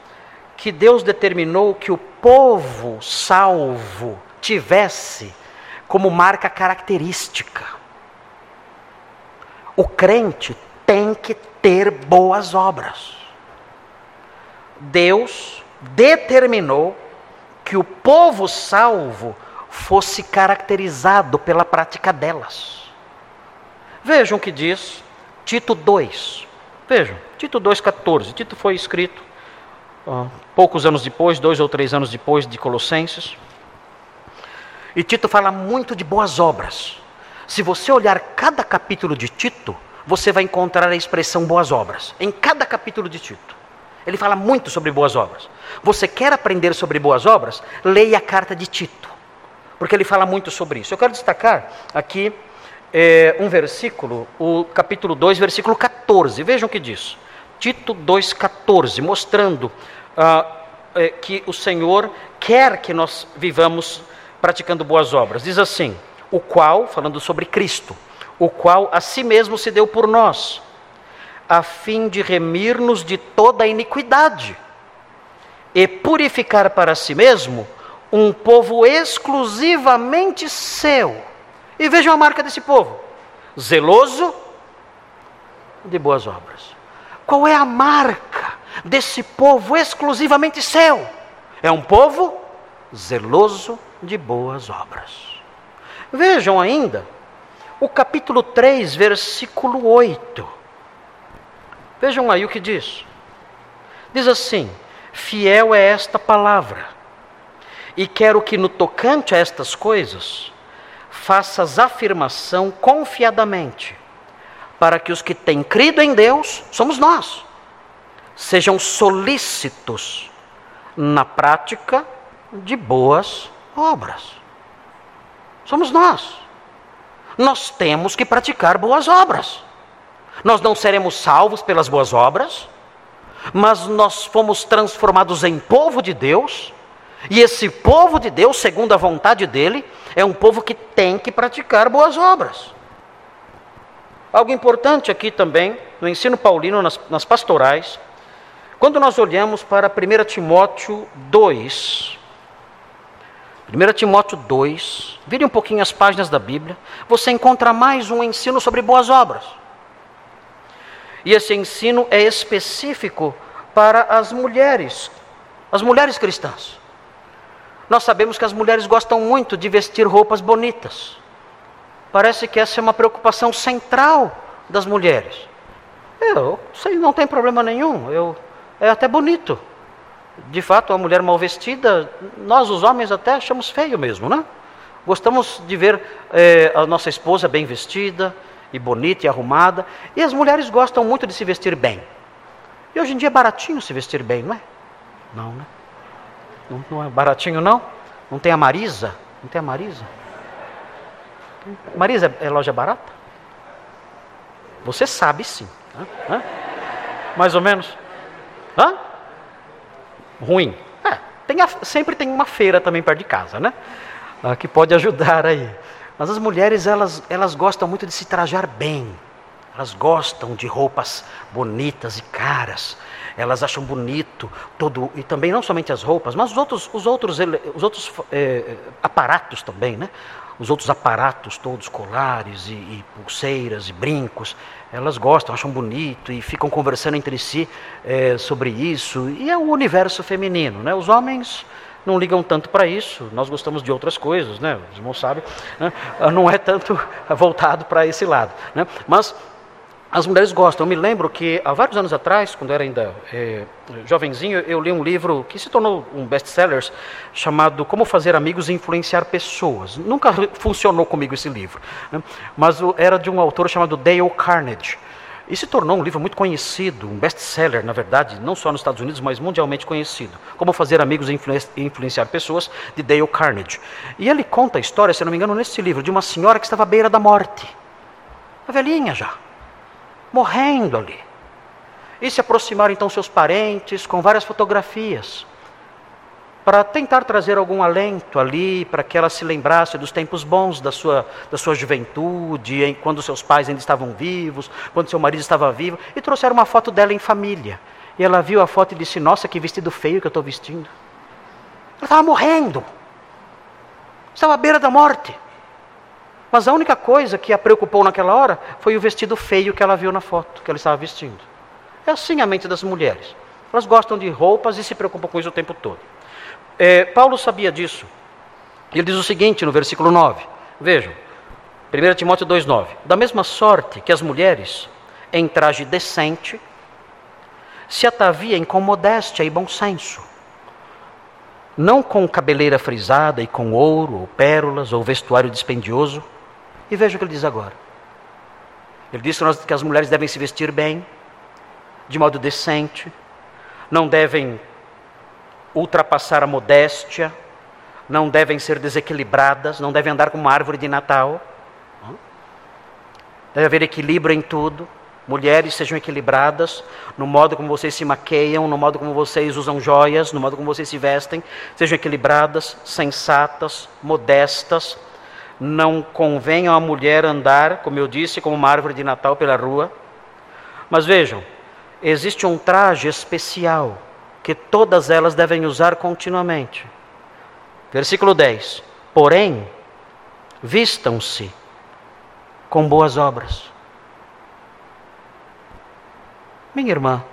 que Deus determinou que o povo salvo tivesse como marca característica. O crente tem que ter boas obras. Deus determinou que o povo salvo fosse caracterizado pela prática delas. Vejam o que diz Tito 2. Vejam, Tito 2,14. Tito foi escrito poucos anos depois, dois ou três anos depois de Colossenses. E Tito fala muito de boas obras. Se você olhar cada capítulo de Tito, você vai encontrar a expressão boas obras. Em cada capítulo de Tito. Ele fala muito sobre boas obras. Você quer aprender sobre boas obras? Leia a carta de Tito. Porque ele fala muito sobre isso. Eu quero destacar aqui é, um versículo, o capítulo 2, versículo 14. Vejam o que diz. Tito 2,14, mostrando ah, é, que o Senhor quer que nós vivamos praticando boas obras. Diz assim: o qual, falando sobre Cristo, o qual a si mesmo se deu por nós, a fim de remir-nos de toda a iniquidade e purificar para si mesmo um povo exclusivamente seu e vejam a marca desse povo: zeloso de boas obras. Qual é a marca desse povo exclusivamente seu? É um povo zeloso de boas obras. Vejam ainda o capítulo 3, versículo 8. Vejam aí o que diz. Diz assim: Fiel é esta palavra, e quero que no tocante a estas coisas faças afirmação confiadamente, para que os que têm crido em Deus, somos nós, sejam solícitos na prática de boas obras. Somos nós. Nós temos que praticar boas obras. Nós não seremos salvos pelas boas obras, mas nós fomos transformados em povo de Deus, e esse povo de Deus, segundo a vontade dele, é um povo que tem que praticar boas obras. Algo importante aqui também, no ensino paulino, nas, nas pastorais, quando nós olhamos para 1 Timóteo 2, 1 Timóteo 2, vire um pouquinho as páginas da Bíblia, você encontra mais um ensino sobre boas obras. E esse ensino é específico para as mulheres, as mulheres cristãs. Nós sabemos que as mulheres gostam muito de vestir roupas bonitas. Parece que essa é uma preocupação central das mulheres. Eu, isso não tem problema nenhum. Eu, é até bonito. De fato, a mulher mal vestida, nós os homens até achamos feio mesmo, né? Gostamos de ver é, a nossa esposa bem vestida e bonita e arrumada. E as mulheres gostam muito de se vestir bem. E hoje em dia é baratinho se vestir bem, não é? Não, né? Não, não é baratinho, não? Não tem a Marisa? Não tem a Marisa? Marisa é, loja barata? Você sabe sim. Hã? Mais ou menos? Hã? Ruim. É, tem a, sempre tem uma feira também perto de casa, né? Ah, que pode ajudar aí. Mas as mulheres, elas, elas gostam muito de se trajar bem. Elas gostam de roupas bonitas e caras elas acham bonito todo e também não somente as roupas, mas os outros, os outros, os outros é, aparatos também, né? Os outros aparatos todos, colares e, e, pulseiras e brincos, elas gostam, acham bonito e ficam conversando entre si é, sobre isso. E é o universo feminino, né? Os homens não ligam tanto para isso, nós gostamos de outras coisas, né? Os irmãos sabem, né? não é tanto voltado para esse lado, né? Mas as mulheres gostam. Eu me lembro que há vários anos atrás, quando eu era ainda é, jovenzinho, eu li um livro que se tornou um best-seller chamado Como Fazer Amigos e Influenciar Pessoas. Nunca funcionou comigo esse livro, né? mas era de um autor chamado Dale Carnegie. E se tornou um livro muito conhecido, um best-seller, na verdade, não só nos Estados Unidos, mas mundialmente conhecido. Como Fazer Amigos e Influenciar Pessoas, de Dale Carnegie. E ele conta a história, se não me engano, nesse livro, de uma senhora que estava à beira da morte. A velhinha já morrendo ali. E se aproximaram então seus parentes com várias fotografias, para tentar trazer algum alento ali, para que ela se lembrasse dos tempos bons da sua, da sua juventude, em, quando seus pais ainda estavam vivos, quando seu marido estava vivo, e trouxeram uma foto dela em família. E ela viu a foto e disse: Nossa, que vestido feio que eu estou vestindo. Ela estava morrendo, estava à beira da morte. Mas a única coisa que a preocupou naquela hora foi o vestido feio que ela viu na foto, que ela estava vestindo. É assim a mente das mulheres. Elas gostam de roupas e se preocupam com isso o tempo todo. É, Paulo sabia disso. Ele diz o seguinte no versículo 9: Vejam, 1 Timóteo 2,9: Da mesma sorte que as mulheres, em traje decente, se ataviem com modéstia e bom senso, não com cabeleira frisada e com ouro, ou pérolas, ou vestuário dispendioso e veja o que ele diz agora. Ele diz que as mulheres devem se vestir bem, de modo decente, não devem ultrapassar a modéstia, não devem ser desequilibradas, não devem andar como uma árvore de Natal. Deve haver equilíbrio em tudo. Mulheres sejam equilibradas no modo como vocês se maqueiam, no modo como vocês usam joias, no modo como vocês se vestem. Sejam equilibradas, sensatas, modestas, não convém a mulher andar, como eu disse, como uma árvore de Natal pela rua. Mas vejam, existe um traje especial que todas elas devem usar continuamente. Versículo 10: Porém, vistam-se com boas obras. Minha irmã,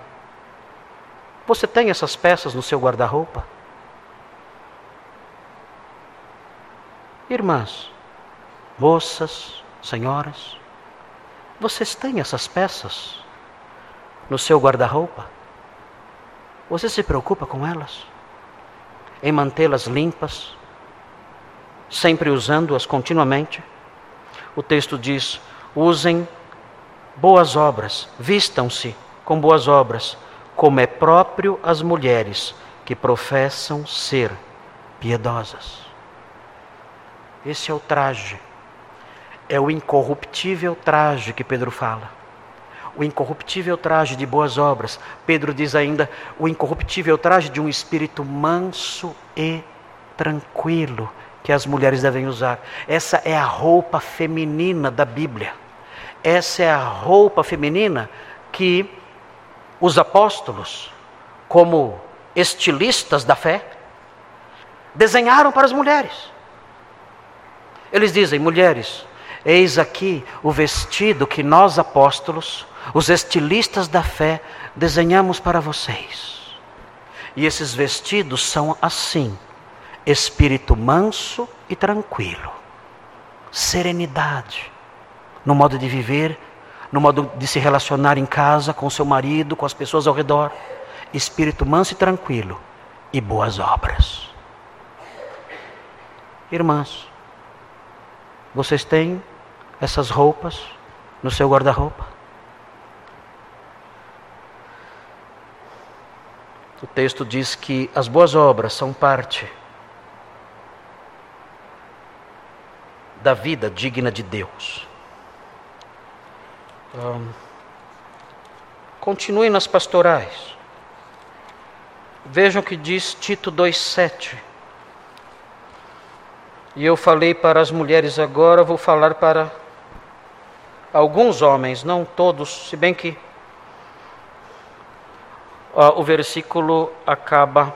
você tem essas peças no seu guarda-roupa? Irmãs, moças, senhoras, vocês têm essas peças no seu guarda-roupa? Você se preocupa com elas? Em mantê-las limpas? Sempre usando-as continuamente? O texto diz: usem boas obras, vistam-se com boas obras, como é próprio às mulheres que professam ser piedosas. Esse é o traje é o incorruptível traje que Pedro fala. O incorruptível traje de boas obras. Pedro diz ainda o incorruptível traje de um espírito manso e tranquilo que as mulheres devem usar. Essa é a roupa feminina da Bíblia. Essa é a roupa feminina que os apóstolos, como estilistas da fé, desenharam para as mulheres. Eles dizem: mulheres, Eis aqui o vestido que nós apóstolos, os estilistas da fé, desenhamos para vocês. E esses vestidos são assim: espírito manso e tranquilo, serenidade no modo de viver, no modo de se relacionar em casa com seu marido, com as pessoas ao redor, espírito manso e tranquilo e boas obras. Irmãs, vocês têm essas roupas no seu guarda-roupa? O texto diz que as boas obras são parte da vida digna de Deus. Um, continue nas pastorais. Vejam o que diz Tito 2,7. E eu falei para as mulheres agora, vou falar para alguns homens, não todos, se bem que o versículo acaba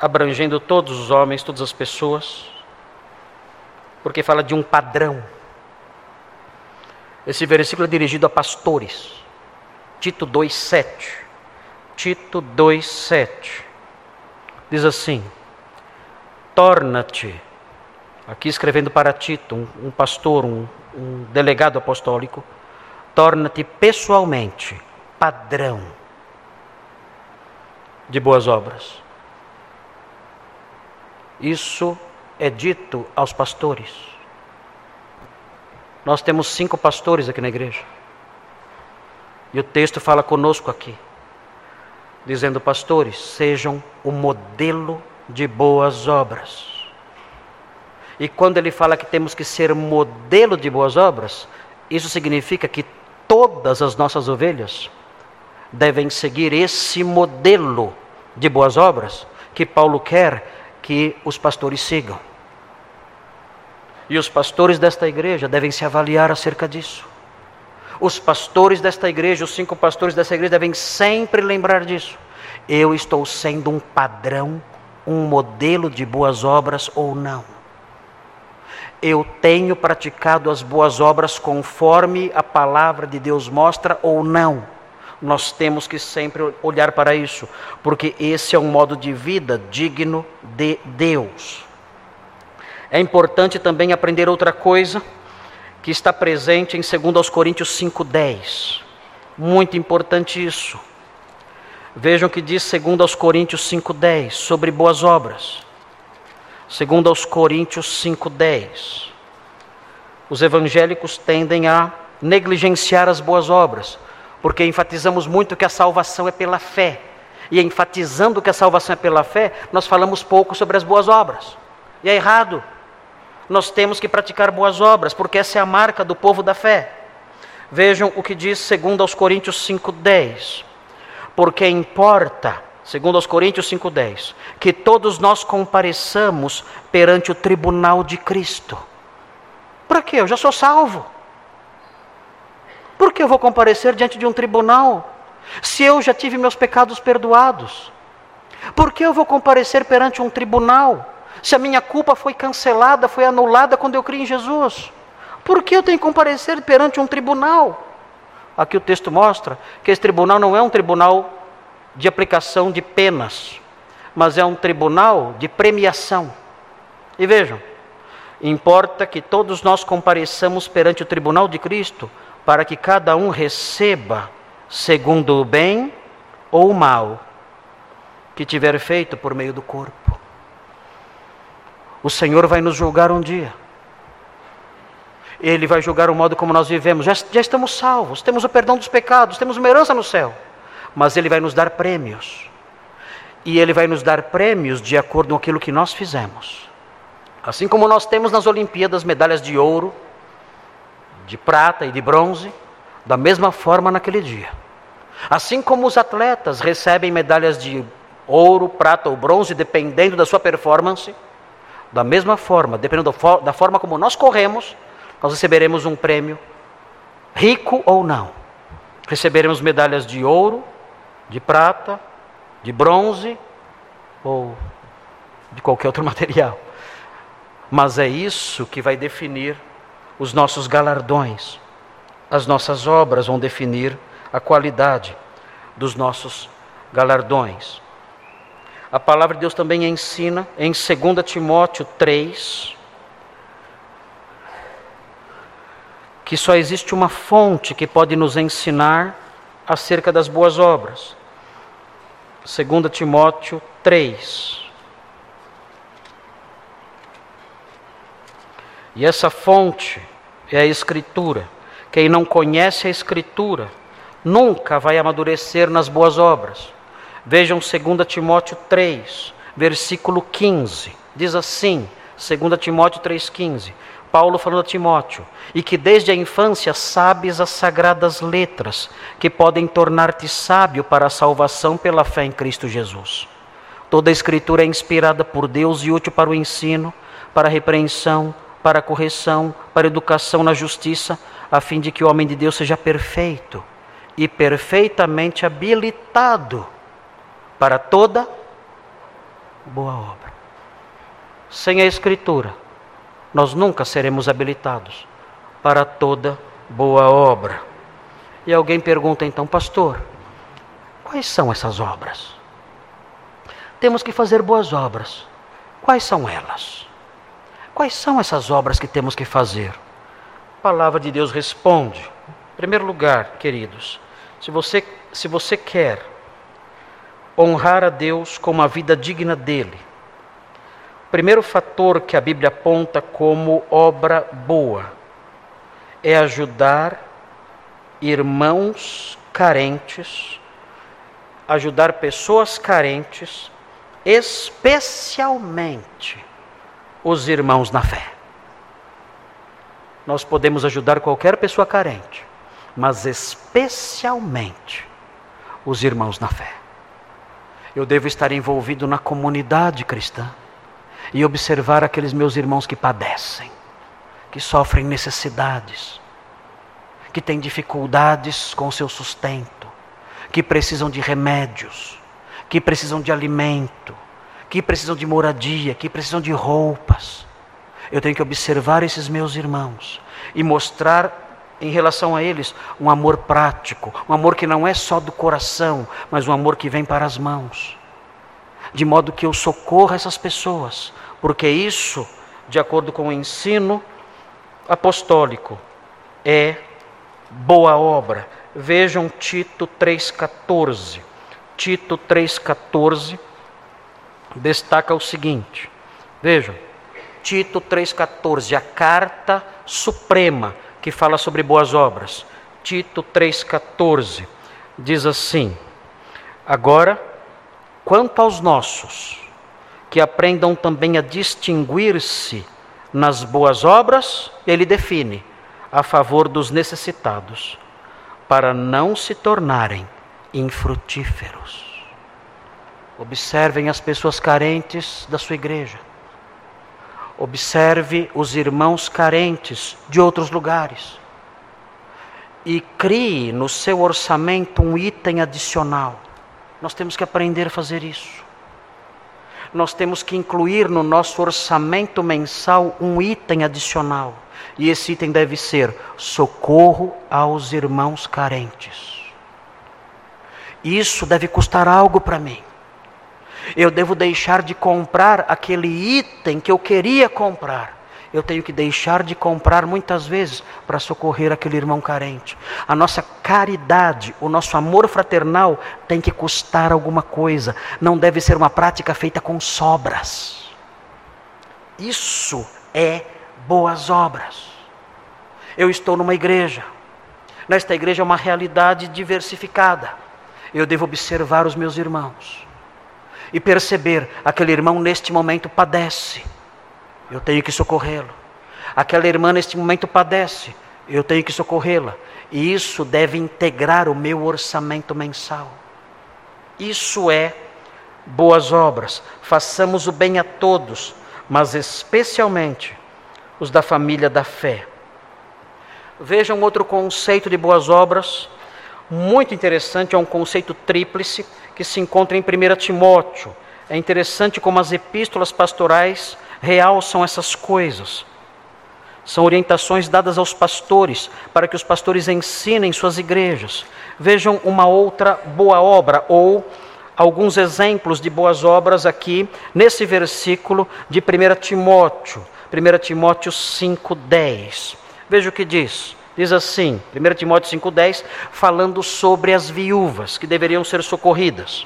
abrangendo todos os homens, todas as pessoas, porque fala de um padrão. Esse versículo é dirigido a pastores. Tito 2:7. Tito 2:7. Diz assim: Torna-te aqui escrevendo para Tito, um, um pastor, um, um delegado apostólico, torna-te pessoalmente padrão de boas obras. Isso é dito aos pastores. Nós temos cinco pastores aqui na igreja. E o texto fala conosco aqui, dizendo: pastores, sejam o modelo de boas obras. E quando ele fala que temos que ser modelo de boas obras, isso significa que todas as nossas ovelhas devem seguir esse modelo de boas obras que Paulo quer que os pastores sigam. E os pastores desta igreja devem se avaliar acerca disso. Os pastores desta igreja, os cinco pastores desta igreja, devem sempre lembrar disso. Eu estou sendo um padrão, um modelo de boas obras ou não? Eu tenho praticado as boas obras conforme a palavra de Deus mostra ou não? Nós temos que sempre olhar para isso, porque esse é um modo de vida digno de Deus. É importante também aprender outra coisa que está presente em 2 Coríntios 5,10. Muito importante isso. Vejam o que diz 2 Coríntios 5,10 sobre boas obras. 2 Coríntios 5,10. Os evangélicos tendem a negligenciar as boas obras, porque enfatizamos muito que a salvação é pela fé. E enfatizando que a salvação é pela fé, nós falamos pouco sobre as boas obras. E é errado nós temos que praticar boas obras, porque essa é a marca do povo da fé. Vejam o que diz segundo aos Coríntios 5:10. Porque importa, segundo aos Coríntios 5:10, que todos nós compareçamos perante o tribunal de Cristo. Para quê? Eu já sou salvo. Por que eu vou comparecer diante de um tribunal se eu já tive meus pecados perdoados? Por que eu vou comparecer perante um tribunal se a minha culpa foi cancelada, foi anulada quando eu criei em Jesus? Por que eu tenho que comparecer perante um tribunal? Aqui o texto mostra que esse tribunal não é um tribunal de aplicação de penas, mas é um tribunal de premiação. E vejam, importa que todos nós compareçamos perante o tribunal de Cristo para que cada um receba segundo o bem ou o mal que tiver feito por meio do corpo. O Senhor vai nos julgar um dia. Ele vai julgar o modo como nós vivemos. Já, já estamos salvos, temos o perdão dos pecados, temos uma herança no céu. Mas Ele vai nos dar prêmios. E Ele vai nos dar prêmios de acordo com aquilo que nós fizemos. Assim como nós temos nas Olimpíadas medalhas de ouro, de prata e de bronze, da mesma forma naquele dia. Assim como os atletas recebem medalhas de ouro, prata ou bronze, dependendo da sua performance da mesma forma, dependendo da forma como nós corremos, nós receberemos um prêmio, rico ou não. Receberemos medalhas de ouro, de prata, de bronze ou de qualquer outro material. Mas é isso que vai definir os nossos galardões. As nossas obras vão definir a qualidade dos nossos galardões. A palavra de Deus também ensina em 2 Timóteo 3 que só existe uma fonte que pode nos ensinar acerca das boas obras. 2 Timóteo 3. E essa fonte é a Escritura. Quem não conhece a Escritura nunca vai amadurecer nas boas obras. Vejam 2 Timóteo 3, versículo 15. Diz assim, 2 Timóteo 3,15. Paulo falando a Timóteo, e que desde a infância sabes as sagradas letras, que podem tornar-te sábio para a salvação pela fé em Cristo Jesus. Toda a Escritura é inspirada por Deus e útil para o ensino, para a repreensão, para a correção, para a educação na justiça, a fim de que o homem de Deus seja perfeito e perfeitamente habilitado para toda boa obra. Sem a Escritura, nós nunca seremos habilitados para toda boa obra. E alguém pergunta então, pastor, quais são essas obras? Temos que fazer boas obras. Quais são elas? Quais são essas obras que temos que fazer? A palavra de Deus responde. Em primeiro lugar, queridos, se você, se você quer honrar a Deus com uma vida digna dele. Primeiro fator que a Bíblia aponta como obra boa é ajudar irmãos carentes, ajudar pessoas carentes, especialmente os irmãos na fé. Nós podemos ajudar qualquer pessoa carente, mas especialmente os irmãos na fé. Eu devo estar envolvido na comunidade cristã e observar aqueles meus irmãos que padecem, que sofrem necessidades, que têm dificuldades com o seu sustento, que precisam de remédios, que precisam de alimento, que precisam de moradia, que precisam de roupas. Eu tenho que observar esses meus irmãos e mostrar em relação a eles um amor prático, um amor que não é só do coração, mas um amor que vem para as mãos. De modo que eu socorra essas pessoas, porque isso, de acordo com o ensino apostólico, é boa obra. Vejam Tito 3,14. Tito 3,14 destaca o seguinte: vejam, Tito 3,14, a carta suprema que fala sobre boas obras. Tito 3,14 diz assim: Agora, quanto aos nossos, que aprendam também a distinguir-se nas boas obras, ele define, a favor dos necessitados, para não se tornarem infrutíferos. Observem as pessoas carentes da sua igreja. Observe os irmãos carentes de outros lugares. E crie no seu orçamento um item adicional. Nós temos que aprender a fazer isso. Nós temos que incluir no nosso orçamento mensal um item adicional. E esse item deve ser socorro aos irmãos carentes. Isso deve custar algo para mim eu devo deixar de comprar aquele item que eu queria comprar. Eu tenho que deixar de comprar muitas vezes para socorrer aquele irmão carente. A nossa caridade, o nosso amor fraternal tem que custar alguma coisa. Não deve ser uma prática feita com sobras. Isso é boas obras. Eu estou numa igreja. Nesta igreja é uma realidade diversificada. Eu devo observar os meus irmãos e perceber aquele irmão neste momento padece, eu tenho que socorrê-lo. Aquela irmã neste momento padece, eu tenho que socorrê-la. E isso deve integrar o meu orçamento mensal. Isso é boas obras. Façamos o bem a todos, mas especialmente os da família da fé. Vejam outro conceito de boas obras, muito interessante, é um conceito tríplice que se encontra em 1 Timóteo. É interessante como as epístolas pastorais realçam essas coisas. São orientações dadas aos pastores para que os pastores ensinem suas igrejas. Vejam uma outra boa obra ou alguns exemplos de boas obras aqui nesse versículo de 1 Timóteo, 1 Timóteo 5:10. Veja o que diz. Diz assim, 1 Timóteo 5,10, falando sobre as viúvas que deveriam ser socorridas.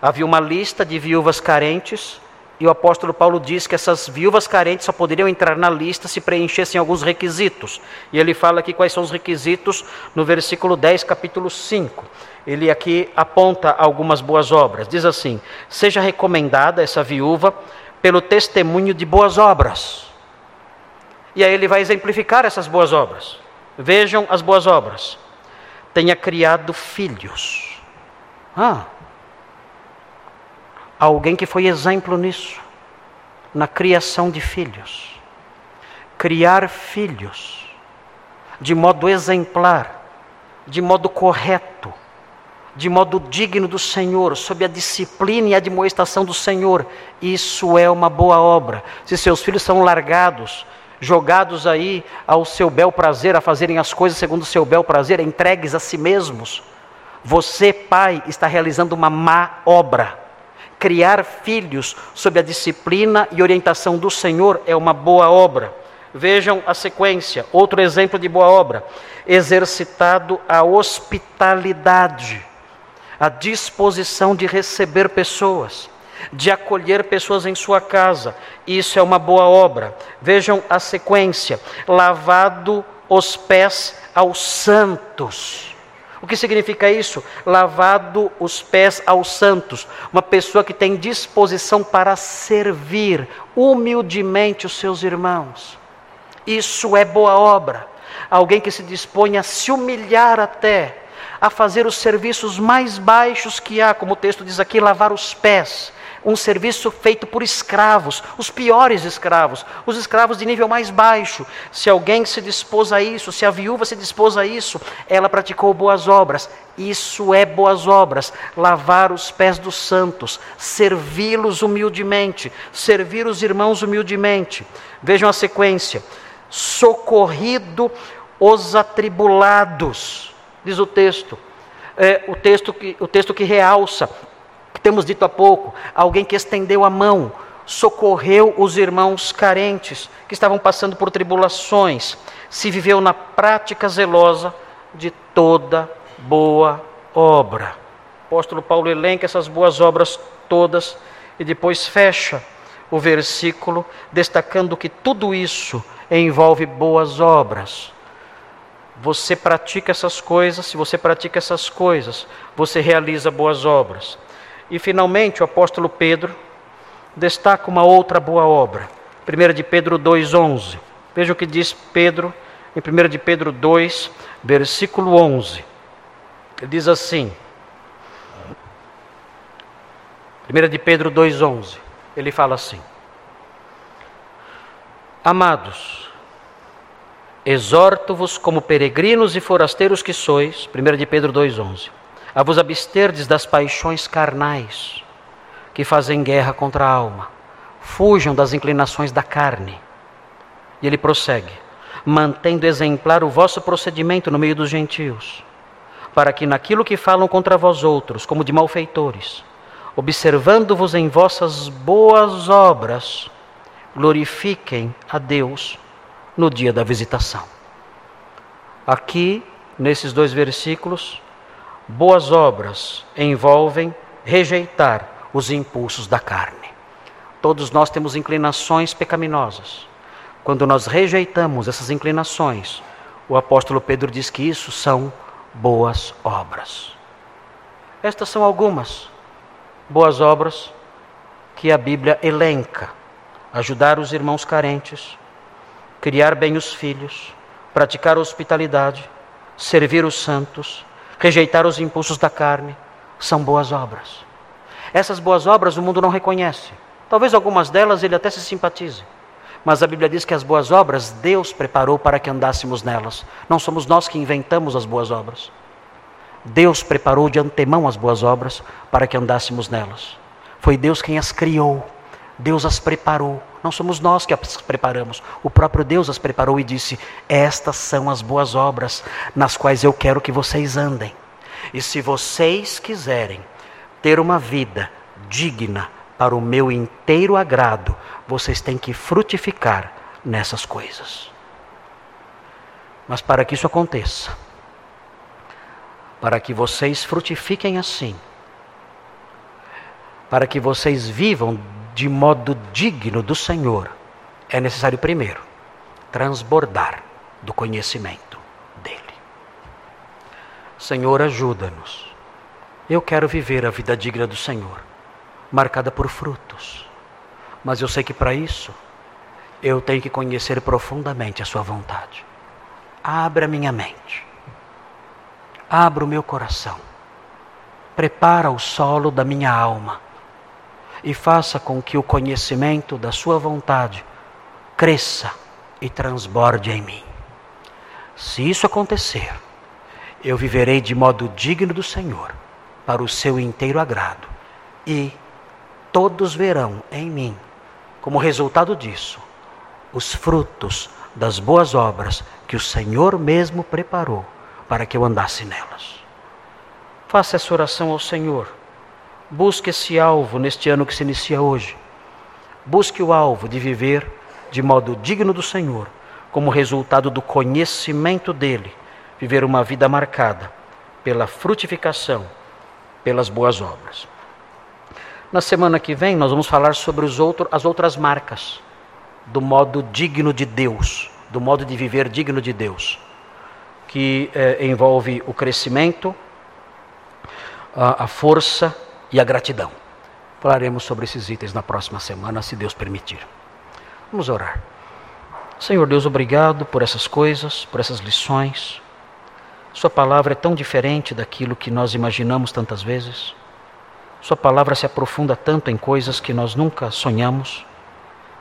Havia uma lista de viúvas carentes, e o apóstolo Paulo diz que essas viúvas carentes só poderiam entrar na lista se preenchessem alguns requisitos. E ele fala aqui quais são os requisitos no versículo 10, capítulo 5. Ele aqui aponta algumas boas obras. Diz assim: Seja recomendada essa viúva pelo testemunho de boas obras e aí ele vai exemplificar essas boas obras. Vejam as boas obras. Tenha criado filhos. Ah, alguém que foi exemplo nisso, na criação de filhos. Criar filhos de modo exemplar, de modo correto, de modo digno do Senhor, sob a disciplina e a admoestação do Senhor. Isso é uma boa obra. Se seus filhos são largados, jogados aí ao seu bel prazer, a fazerem as coisas segundo o seu bel prazer, entregues a si mesmos. Você, pai, está realizando uma má obra. Criar filhos sob a disciplina e orientação do Senhor é uma boa obra. Vejam a sequência, outro exemplo de boa obra: exercitado a hospitalidade, a disposição de receber pessoas de acolher pessoas em sua casa. Isso é uma boa obra. Vejam a sequência: lavado os pés aos santos. O que significa isso? Lavado os pés aos santos. Uma pessoa que tem disposição para servir humildemente os seus irmãos. Isso é boa obra. alguém que se dispõe a se humilhar até, a fazer os serviços mais baixos que há, como o texto diz aqui, lavar os pés, um serviço feito por escravos, os piores escravos, os escravos de nível mais baixo. Se alguém se dispôs a isso, se a viúva se dispôs a isso, ela praticou boas obras. Isso é boas obras, lavar os pés dos santos, servi-los humildemente, servir os irmãos humildemente. Vejam a sequência: socorrido os atribulados, diz o texto. É, o texto que o texto que realça temos dito há pouco, alguém que estendeu a mão, socorreu os irmãos carentes que estavam passando por tribulações, se viveu na prática zelosa de toda boa obra. O apóstolo Paulo elenca essas boas obras todas e depois fecha o versículo destacando que tudo isso envolve boas obras. Você pratica essas coisas, se você pratica essas coisas, você realiza boas obras. E finalmente o apóstolo Pedro destaca uma outra boa obra. 1 de Pedro 2:11. Veja o que diz Pedro em 1 de Pedro 2, versículo 11. Ele diz assim: 1 de Pedro 2:11. Ele fala assim: Amados, exorto-vos como peregrinos e forasteiros que sois, 1 de Pedro 2:11 a vos absterdes das paixões carnais que fazem guerra contra a alma. Fujam das inclinações da carne. E ele prossegue: mantendo exemplar o vosso procedimento no meio dos gentios, para que naquilo que falam contra vós outros, como de malfeitores, observando-vos em vossas boas obras, glorifiquem a Deus no dia da visitação. Aqui, nesses dois versículos, Boas obras envolvem rejeitar os impulsos da carne. Todos nós temos inclinações pecaminosas. Quando nós rejeitamos essas inclinações, o apóstolo Pedro diz que isso são boas obras. Estas são algumas boas obras que a Bíblia elenca: ajudar os irmãos carentes, criar bem os filhos, praticar hospitalidade, servir os santos, rejeitar os impulsos da carne, são boas obras. Essas boas obras o mundo não reconhece. Talvez algumas delas ele até se simpatize. Mas a Bíblia diz que as boas obras Deus preparou para que andássemos nelas. Não somos nós que inventamos as boas obras. Deus preparou de antemão as boas obras para que andássemos nelas. Foi Deus quem as criou. Deus as preparou. Não somos nós que as preparamos. O próprio Deus as preparou e disse: Estas são as boas obras nas quais eu quero que vocês andem. E se vocês quiserem ter uma vida digna para o meu inteiro agrado, vocês têm que frutificar nessas coisas. Mas para que isso aconteça, para que vocês frutifiquem assim, para que vocês vivam de modo digno do Senhor, é necessário primeiro transbordar do conhecimento dele. Senhor, ajuda-nos. Eu quero viver a vida digna do Senhor, marcada por frutos. Mas eu sei que para isso eu tenho que conhecer profundamente a Sua vontade. Abra minha mente, abra o meu coração, prepara o solo da minha alma e faça com que o conhecimento da Sua vontade cresça e transborde em mim. Se isso acontecer, eu viverei de modo digno do Senhor, para o seu inteiro agrado, e todos verão em mim, como resultado disso, os frutos das boas obras que o Senhor mesmo preparou para que eu andasse nelas. Faça essa oração ao Senhor Busque esse alvo neste ano que se inicia hoje. Busque o alvo de viver de modo digno do Senhor, como resultado do conhecimento dele, viver uma vida marcada pela frutificação, pelas boas obras. Na semana que vem, nós vamos falar sobre outro, as outras marcas do modo digno de Deus, do modo de viver digno de Deus, que eh, envolve o crescimento, a, a força e a gratidão. Falaremos sobre esses itens na próxima semana, se Deus permitir. Vamos orar. Senhor Deus, obrigado por essas coisas, por essas lições. Sua palavra é tão diferente daquilo que nós imaginamos tantas vezes. Sua palavra se aprofunda tanto em coisas que nós nunca sonhamos.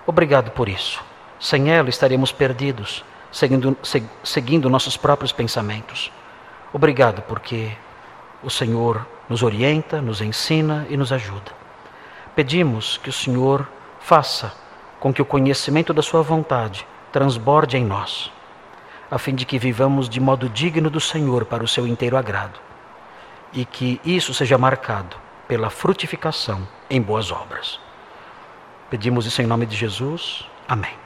Obrigado por isso. Sem ela estaríamos perdidos, seguindo, seguindo nossos próprios pensamentos. Obrigado porque o Senhor nos orienta, nos ensina e nos ajuda. Pedimos que o Senhor faça com que o conhecimento da Sua vontade transborde em nós, a fim de que vivamos de modo digno do Senhor para o seu inteiro agrado, e que isso seja marcado pela frutificação em boas obras. Pedimos isso em nome de Jesus. Amém.